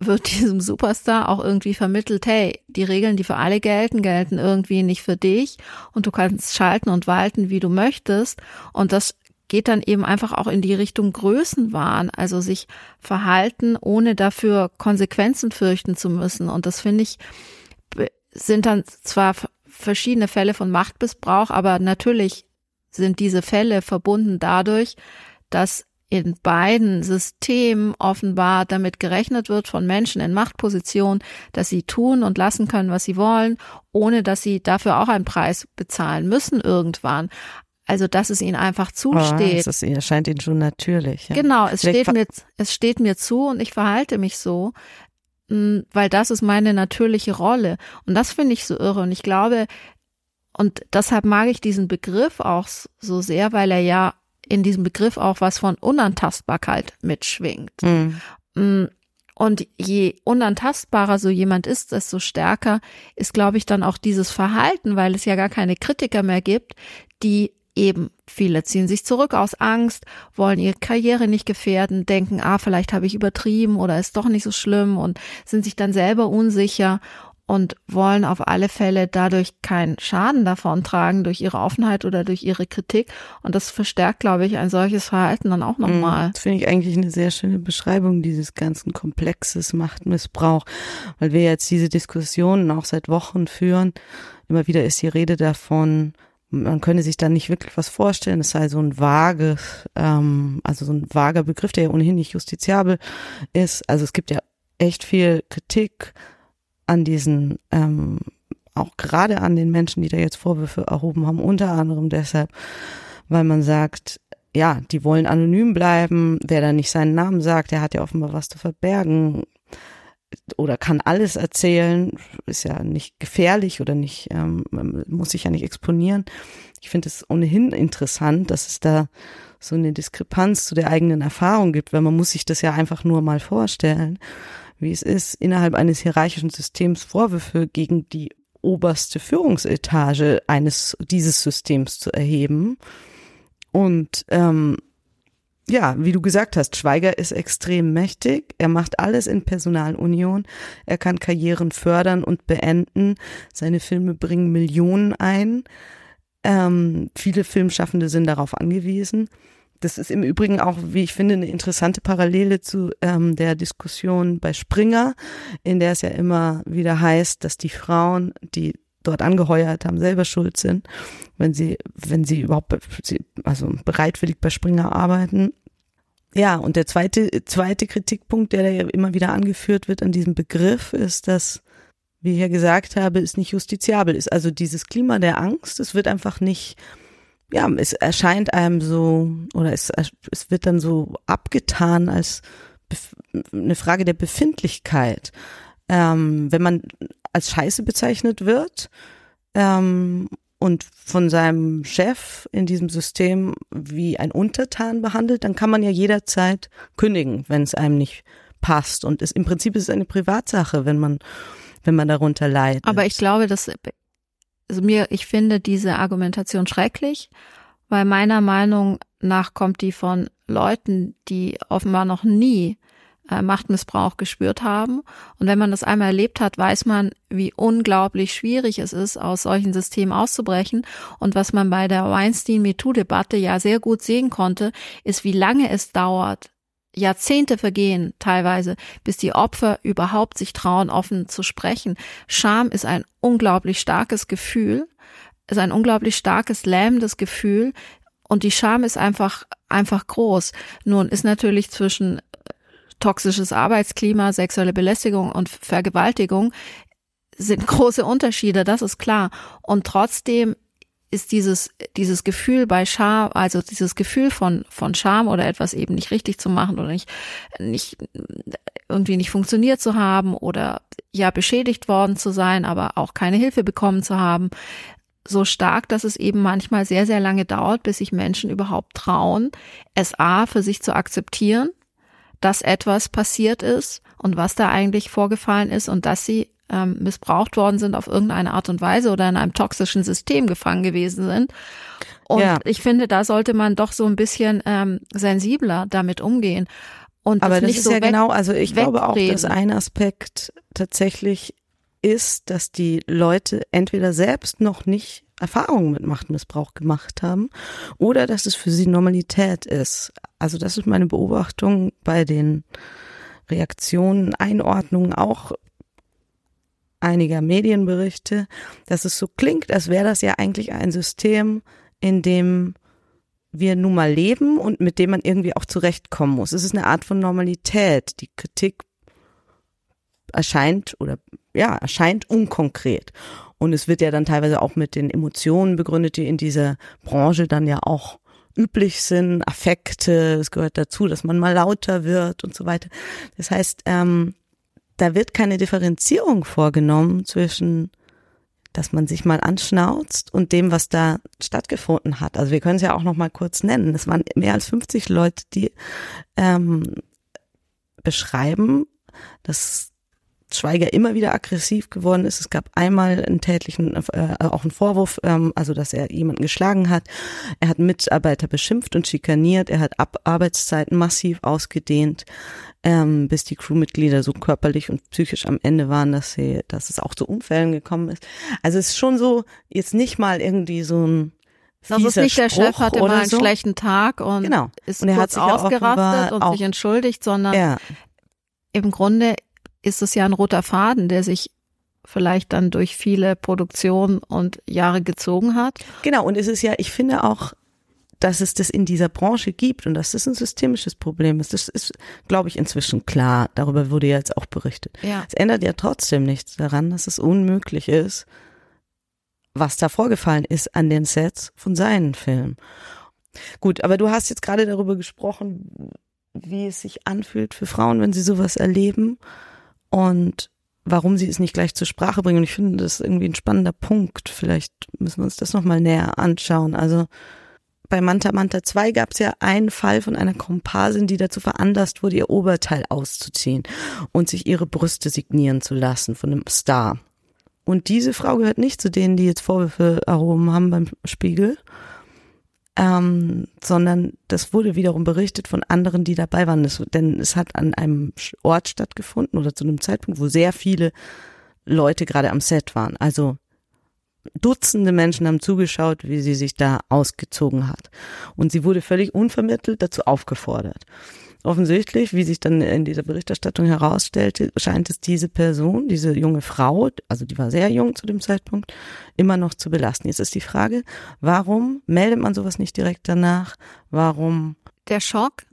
wird diesem Superstar auch irgendwie vermittelt, hey, die Regeln, die für alle gelten, gelten irgendwie nicht für dich und du kannst schalten und walten, wie du möchtest. Und das geht dann eben einfach auch in die Richtung Größenwahn, also sich verhalten, ohne dafür Konsequenzen fürchten zu müssen. Und das finde ich, sind dann zwar verschiedene Fälle von Machtmissbrauch, aber natürlich sind diese Fälle verbunden dadurch, dass in beiden Systemen offenbar damit gerechnet wird von Menschen in Machtpositionen, dass sie tun und lassen können, was sie wollen, ohne dass sie dafür auch einen Preis bezahlen müssen irgendwann. Also, dass es ihnen einfach zusteht. Oh, das erscheint ihnen schon natürlich. Ja. Genau, es steht mir, es steht mir zu und ich verhalte mich so, mm, weil das ist meine natürliche Rolle. Und das finde ich so irre. Und ich glaube, und deshalb mag ich diesen Begriff auch so sehr, weil er ja in diesem Begriff auch was von Unantastbarkeit mitschwingt. Mhm. Und je unantastbarer so jemand ist, desto stärker ist, glaube ich, dann auch dieses Verhalten, weil es ja gar keine Kritiker mehr gibt, die eben viele ziehen sich zurück aus Angst, wollen ihre Karriere nicht gefährden, denken, ah, vielleicht habe ich übertrieben oder ist doch nicht so schlimm und sind sich dann selber unsicher und wollen auf alle Fälle dadurch keinen Schaden davon tragen durch ihre Offenheit oder durch ihre Kritik. Und das verstärkt, glaube ich, ein solches Verhalten dann auch nochmal. Das finde ich eigentlich eine sehr schöne Beschreibung dieses ganzen Komplexes Machtmissbrauch, weil wir jetzt diese Diskussionen auch seit Wochen führen. Immer wieder ist die Rede davon, man könne sich da nicht wirklich was vorstellen. Es sei so ein vages, ähm, also so ein vager Begriff, der ja ohnehin nicht justiziabel ist. Also es gibt ja echt viel Kritik an diesen, ähm, auch gerade an den Menschen, die da jetzt Vorwürfe erhoben haben, unter anderem deshalb, weil man sagt, ja, die wollen anonym bleiben. Wer da nicht seinen Namen sagt, der hat ja offenbar was zu verbergen oder kann alles erzählen, ist ja nicht gefährlich oder nicht, ähm, muss sich ja nicht exponieren. Ich finde es ohnehin interessant, dass es da so eine Diskrepanz zu der eigenen Erfahrung gibt, weil man muss sich das ja einfach nur mal vorstellen wie es ist, innerhalb eines hierarchischen Systems Vorwürfe gegen die oberste Führungsetage eines dieses Systems zu erheben. Und ähm, ja, wie du gesagt hast, Schweiger ist extrem mächtig. Er macht alles in Personalunion. Er kann Karrieren fördern und beenden. Seine Filme bringen Millionen ein. Ähm, viele Filmschaffende sind darauf angewiesen. Das ist im Übrigen auch, wie ich finde, eine interessante Parallele zu ähm, der Diskussion bei Springer, in der es ja immer wieder heißt, dass die Frauen, die dort angeheuert haben, selber schuld sind, wenn sie, wenn sie überhaupt, also bereitwillig bei Springer arbeiten. Ja, und der zweite, zweite Kritikpunkt, der da ja immer wieder angeführt wird an diesem Begriff, ist, dass, wie ich ja gesagt habe, es nicht justiziabel ist. Also dieses Klima der Angst, es wird einfach nicht ja, es erscheint einem so, oder es, es wird dann so abgetan als eine Frage der Befindlichkeit. Ähm, wenn man als Scheiße bezeichnet wird ähm, und von seinem Chef in diesem System wie ein Untertan behandelt, dann kann man ja jederzeit kündigen, wenn es einem nicht passt. Und es, im Prinzip ist es eine Privatsache, wenn man wenn man darunter leidet. Aber ich glaube, dass also mir, ich finde diese Argumentation schrecklich, weil meiner Meinung nach kommt die von Leuten, die offenbar noch nie äh, Machtmissbrauch gespürt haben. Und wenn man das einmal erlebt hat, weiß man, wie unglaublich schwierig es ist, aus solchen Systemen auszubrechen. Und was man bei der Weinstein-MeToo-Debatte ja sehr gut sehen konnte, ist, wie lange es dauert, Jahrzehnte vergehen teilweise, bis die Opfer überhaupt sich trauen, offen zu sprechen. Scham ist ein unglaublich starkes Gefühl, ist ein unglaublich starkes, lähmendes Gefühl und die Scham ist einfach, einfach groß. Nun ist natürlich zwischen toxisches Arbeitsklima, sexuelle Belästigung und Vergewaltigung sind große Unterschiede, das ist klar. Und trotzdem ist dieses, dieses Gefühl bei Scham, also dieses Gefühl von, von Scham oder etwas eben nicht richtig zu machen oder nicht, nicht, irgendwie nicht funktioniert zu haben oder ja beschädigt worden zu sein, aber auch keine Hilfe bekommen zu haben, so stark, dass es eben manchmal sehr, sehr lange dauert, bis sich Menschen überhaupt trauen, es A für sich zu akzeptieren, dass etwas passiert ist und was da eigentlich vorgefallen ist und dass sie ähm, missbraucht worden sind auf irgendeine Art und Weise oder in einem toxischen System gefangen gewesen sind. Und ja. ich finde, da sollte man doch so ein bisschen ähm, sensibler damit umgehen. Und Aber das nicht ist so ja genau, also ich glaube auch, wegreden. dass ein Aspekt tatsächlich ist, dass die Leute entweder selbst noch nicht Erfahrungen mit Machtmissbrauch gemacht haben oder dass es für sie Normalität ist. Also das ist meine Beobachtung bei den Reaktionen, Einordnungen auch einiger Medienberichte, dass es so klingt, als wäre das ja eigentlich ein System, in dem wir nun mal leben und mit dem man irgendwie auch zurechtkommen muss. Es ist eine Art von Normalität. Die Kritik erscheint oder ja, erscheint unkonkret. Und es wird ja dann teilweise auch mit den Emotionen begründet, die in dieser Branche dann ja auch üblich sind, Affekte, es gehört dazu, dass man mal lauter wird und so weiter. Das heißt, ähm, da wird keine Differenzierung vorgenommen zwischen, dass man sich mal anschnauzt und dem, was da stattgefunden hat. Also wir können es ja auch noch mal kurz nennen. Es waren mehr als 50 Leute, die ähm, beschreiben, dass Schweiger immer wieder aggressiv geworden ist. Es gab einmal einen tätlichen, äh, auch einen Vorwurf, ähm, also dass er jemanden geschlagen hat. Er hat Mitarbeiter beschimpft und schikaniert. Er hat Ab Arbeitszeiten massiv ausgedehnt, ähm, bis die Crewmitglieder so körperlich und psychisch am Ende waren, dass sie, dass es auch zu Unfällen gekommen ist. Also es ist schon so, jetzt nicht mal irgendwie so ein Das ist nicht der Chef Spruch hatte mal einen so. schlechten Tag und Genau. ist Und er kurz ausgerastet und sich entschuldigt, sondern Ja. im Grunde ist es ja ein roter Faden, der sich vielleicht dann durch viele Produktionen und Jahre gezogen hat. Genau, und es ist ja, ich finde auch, dass es das in dieser Branche gibt und dass das ein systemisches Problem ist. Das ist, glaube ich, inzwischen klar. Darüber wurde ja jetzt auch berichtet. Ja. Es ändert ja trotzdem nichts daran, dass es unmöglich ist, was da vorgefallen ist an den Sets von seinen Filmen. Gut, aber du hast jetzt gerade darüber gesprochen, wie es sich anfühlt für Frauen, wenn sie sowas erleben und warum sie es nicht gleich zur Sprache bringen. Und ich finde, das ist irgendwie ein spannender Punkt. Vielleicht müssen wir uns das nochmal näher anschauen. Also bei Manta Manta 2 gab es ja einen Fall von einer Komparsin, die dazu veranlasst wurde, ihr Oberteil auszuziehen und sich ihre Brüste signieren zu lassen von einem Star. Und diese Frau gehört nicht zu denen, die jetzt Vorwürfe erhoben haben beim Spiegel, ähm, sondern das wurde wiederum berichtet von anderen, die dabei waren. Das, denn es hat an einem Ort stattgefunden oder zu einem Zeitpunkt, wo sehr viele Leute gerade am Set waren. Also Dutzende Menschen haben zugeschaut, wie sie sich da ausgezogen hat. Und sie wurde völlig unvermittelt dazu aufgefordert. Offensichtlich, wie sich dann in dieser Berichterstattung herausstellte, scheint es diese Person, diese junge Frau, also die war sehr jung zu dem Zeitpunkt, immer noch zu belasten. Jetzt ist die Frage, warum meldet man sowas nicht direkt danach? Warum? Der Schock,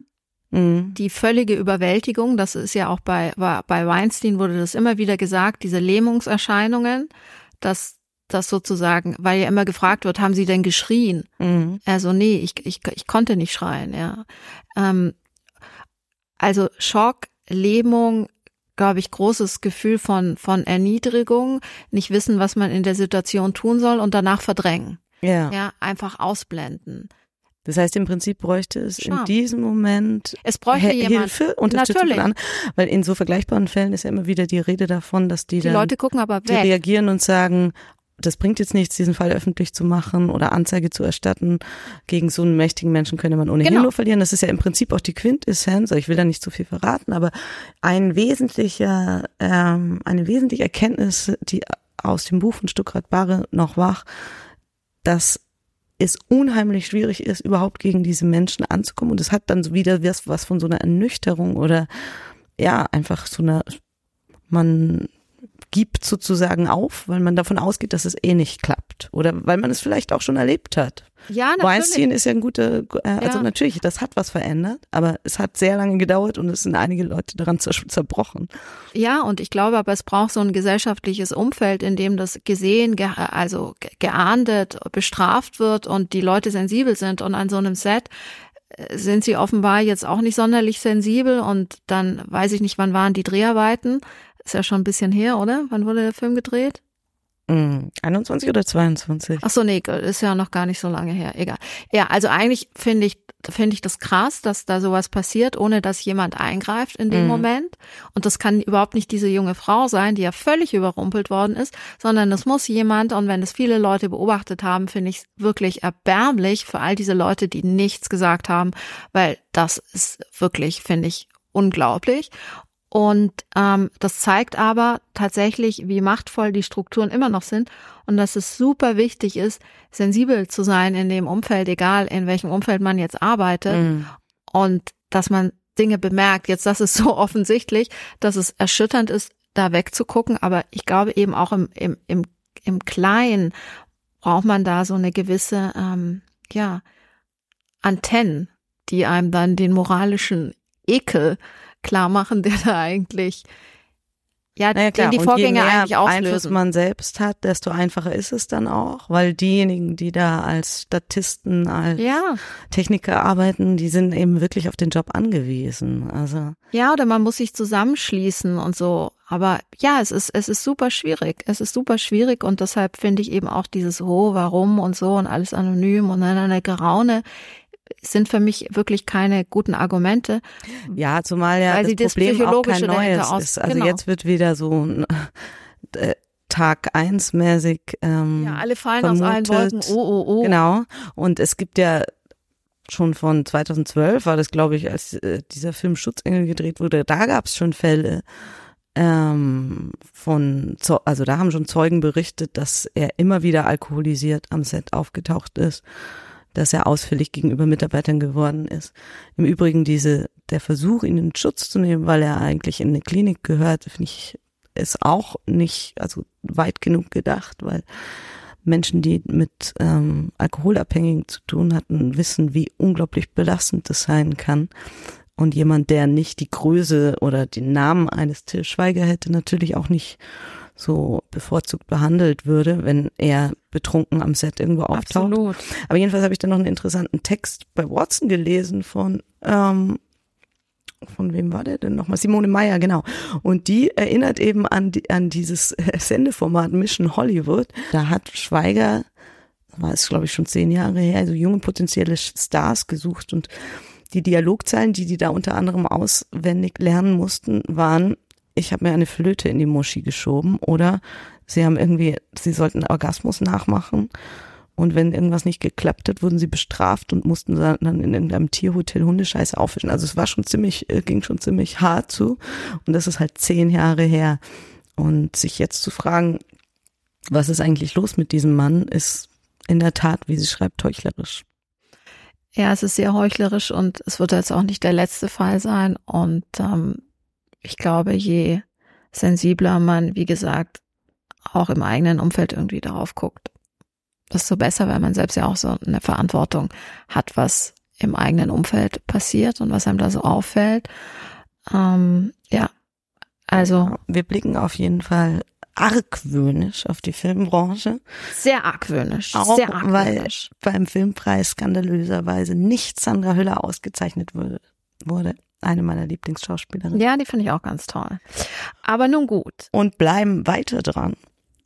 Mhm. die völlige Überwältigung, das ist ja auch bei, bei Weinstein wurde das immer wieder gesagt, diese Lähmungserscheinungen, dass das sozusagen, weil ja immer gefragt wird, haben Sie denn geschrien? Mhm. Also nee, ich, ich, ich konnte nicht schreien, ja. Ähm, also Schock, Lähmung, glaube ich, großes Gefühl von, von Erniedrigung, nicht wissen, was man in der Situation tun soll und danach verdrängen. Ja. Ja, einfach ausblenden. Das heißt, im Prinzip bräuchte es in Scham. diesem Moment Es bräuchte jemand- Hilfe, Unterstützung Natürlich. anderen. Weil in so vergleichbaren Fällen ist ja immer wieder die Rede davon, dass die, Die dann, Leute gucken aber die weg. reagieren und sagen, das bringt jetzt nichts, diesen Fall öffentlich zu machen oder Anzeige zu erstatten. Gegen so einen mächtigen Menschen könnte man ohnehin Genau. nur verlieren. Das ist ja im Prinzip auch die Quintessenz. Ich will da nicht zu viel verraten, aber ein wesentlicher, ähm, eine wesentliche Erkenntnis, die aus dem Buch von Stuckrad Barre noch wach, dass es unheimlich schwierig ist, überhaupt gegen diese Menschen anzukommen. Und es hat dann so wieder was, was von so einer Ernüchterung oder ja, einfach so einer, man gibt sozusagen auf, weil man davon ausgeht, dass es eh nicht klappt oder weil man es vielleicht auch schon erlebt hat. Ja, natürlich. Weinstein ist ja ein guter, äh, also Ja. natürlich, das hat was verändert, aber es hat sehr lange gedauert und es sind einige Leute daran zer zerbrochen. Ja, und ich glaube aber, es braucht so ein gesellschaftliches Umfeld, in dem das gesehen, ge also ge- geahndet, bestraft wird und die Leute sensibel sind. Und an so einem Set äh, sind sie offenbar jetzt auch nicht sonderlich sensibel. Und dann weiß ich nicht, wann waren die Dreharbeiten? Ist ja schon ein bisschen her, oder? Wann wurde der Film gedreht? Mm, 21 oder 22? Ach so, nee, ist ja noch gar nicht so lange her. Egal. Ja, also eigentlich finde ich finde ich das krass, dass da sowas passiert, ohne dass jemand eingreift in dem Mhm. Moment. Und das kann überhaupt nicht diese junge Frau sein, die ja völlig überrumpelt worden ist, sondern es muss jemand, und wenn es viele Leute beobachtet haben, finde ich es wirklich erbärmlich für all diese Leute, die nichts gesagt haben, weil das ist wirklich, finde ich, unglaublich. Und ähm, das zeigt aber tatsächlich, wie machtvoll die Strukturen immer noch sind und dass es super wichtig ist, sensibel zu sein in dem Umfeld, egal in welchem Umfeld man jetzt arbeitet. Mhm. Und dass man Dinge bemerkt. Jetzt, das ist so offensichtlich, dass es erschütternd ist, da wegzugucken. Aber ich glaube eben auch im, im, im, im Kleinen braucht man da so eine gewisse, ähm, ja, Antennen, die einem dann den moralischen Ekel klar machen, der da eigentlich, ja, Naja, den die und Vorgänge je mehr eigentlich Einfluss auslösen. man selbst hat, desto einfacher ist es dann auch, weil diejenigen, die da als Statisten, als Ja. Techniker arbeiten, die sind eben wirklich auf den Job angewiesen. Also Ja, oder man muss sich zusammenschließen und so. Aber ja, es ist, es ist super schwierig. Es ist super schwierig und deshalb finde ich eben auch dieses Oh, warum und so und alles anonym und dann eine Geraune sind für mich wirklich keine guten Argumente. Ja, zumal ja Weil das das Problem auch kein neues aus- ist. Also genau. jetzt wird wieder so ein äh, Tag eins mäßig ähm, Ja, alle fallen aus allen vermutet. Wolken. Oh, oh, oh. Genau. Und es gibt ja schon von 2012 war das, glaube ich, als äh, dieser Film Schutzengel gedreht wurde, da gab es schon Fälle ähm, von, also da haben schon Zeugen berichtet, dass er immer wieder alkoholisiert am Set aufgetaucht ist, dass er ausfällig gegenüber Mitarbeitern geworden ist. Im Übrigen diese, der Versuch, ihn in Schutz zu nehmen, weil er eigentlich in eine Klinik gehört, finde ich, ist auch nicht, also weit genug gedacht, weil Menschen, die mit ähm, Alkoholabhängigen zu tun hatten, wissen, wie unglaublich belastend das sein kann. Und jemand, der nicht die Größe oder den Namen eines Till Schweiger hätte, natürlich auch nicht so bevorzugt behandelt würde, wenn er betrunken am Set irgendwo auftaucht. Absolut. Aber jedenfalls habe ich dann noch einen interessanten Text bei Watson gelesen von ähm, von wem war der denn nochmal? Simone Meyer, genau. Und die erinnert eben an, die, an dieses Sendeformat Mission Hollywood. Da hat Schweiger, war es glaube ich schon zehn Jahre her, also junge potenzielle Stars gesucht und die Dialogzeilen, die die da unter anderem auswendig lernen mussten, waren, ich habe mir eine Flöte in die Muschi geschoben oder sie haben irgendwie, sie sollten Orgasmus nachmachen und wenn irgendwas nicht geklappt hat, wurden sie bestraft und mussten dann in irgendeinem Tierhotel Hundescheiße aufwischen. Also es war schon ziemlich, äh, ging schon ziemlich hart zu. Und das ist halt zehn Jahre her. Und sich jetzt zu fragen, was ist eigentlich los mit diesem Mann, ist in der Tat, wie sie schreibt, heuchlerisch. Ja, es ist sehr heuchlerisch und es wird jetzt auch nicht der letzte Fall sein. Und ähm, ich glaube, je sensibler man, wie gesagt, auch im eigenen Umfeld irgendwie darauf guckt, desto besser, weil man selbst ja auch so eine Verantwortung hat, was im eigenen Umfeld passiert und was einem da so auffällt. Ähm, ja, also Wir blicken auf jeden Fall argwöhnisch auf die Filmbranche. sehr argwöhnisch, Auch sehr weil argwöhnisch. beim Filmpreis skandalöserweise nicht Sandra Hüller ausgezeichnet wurde. wurde. Eine meiner Lieblingsschauspielerinnen. Ja, die finde ich auch ganz toll. Aber nun gut. Und bleiben weiter dran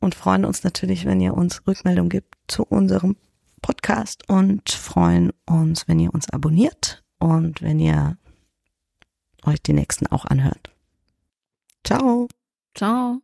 und freuen uns natürlich, wenn ihr uns Rückmeldung gibt zu unserem Podcast und freuen uns, wenn ihr uns abonniert und wenn ihr euch die nächsten auch anhört. Ciao. Ciao.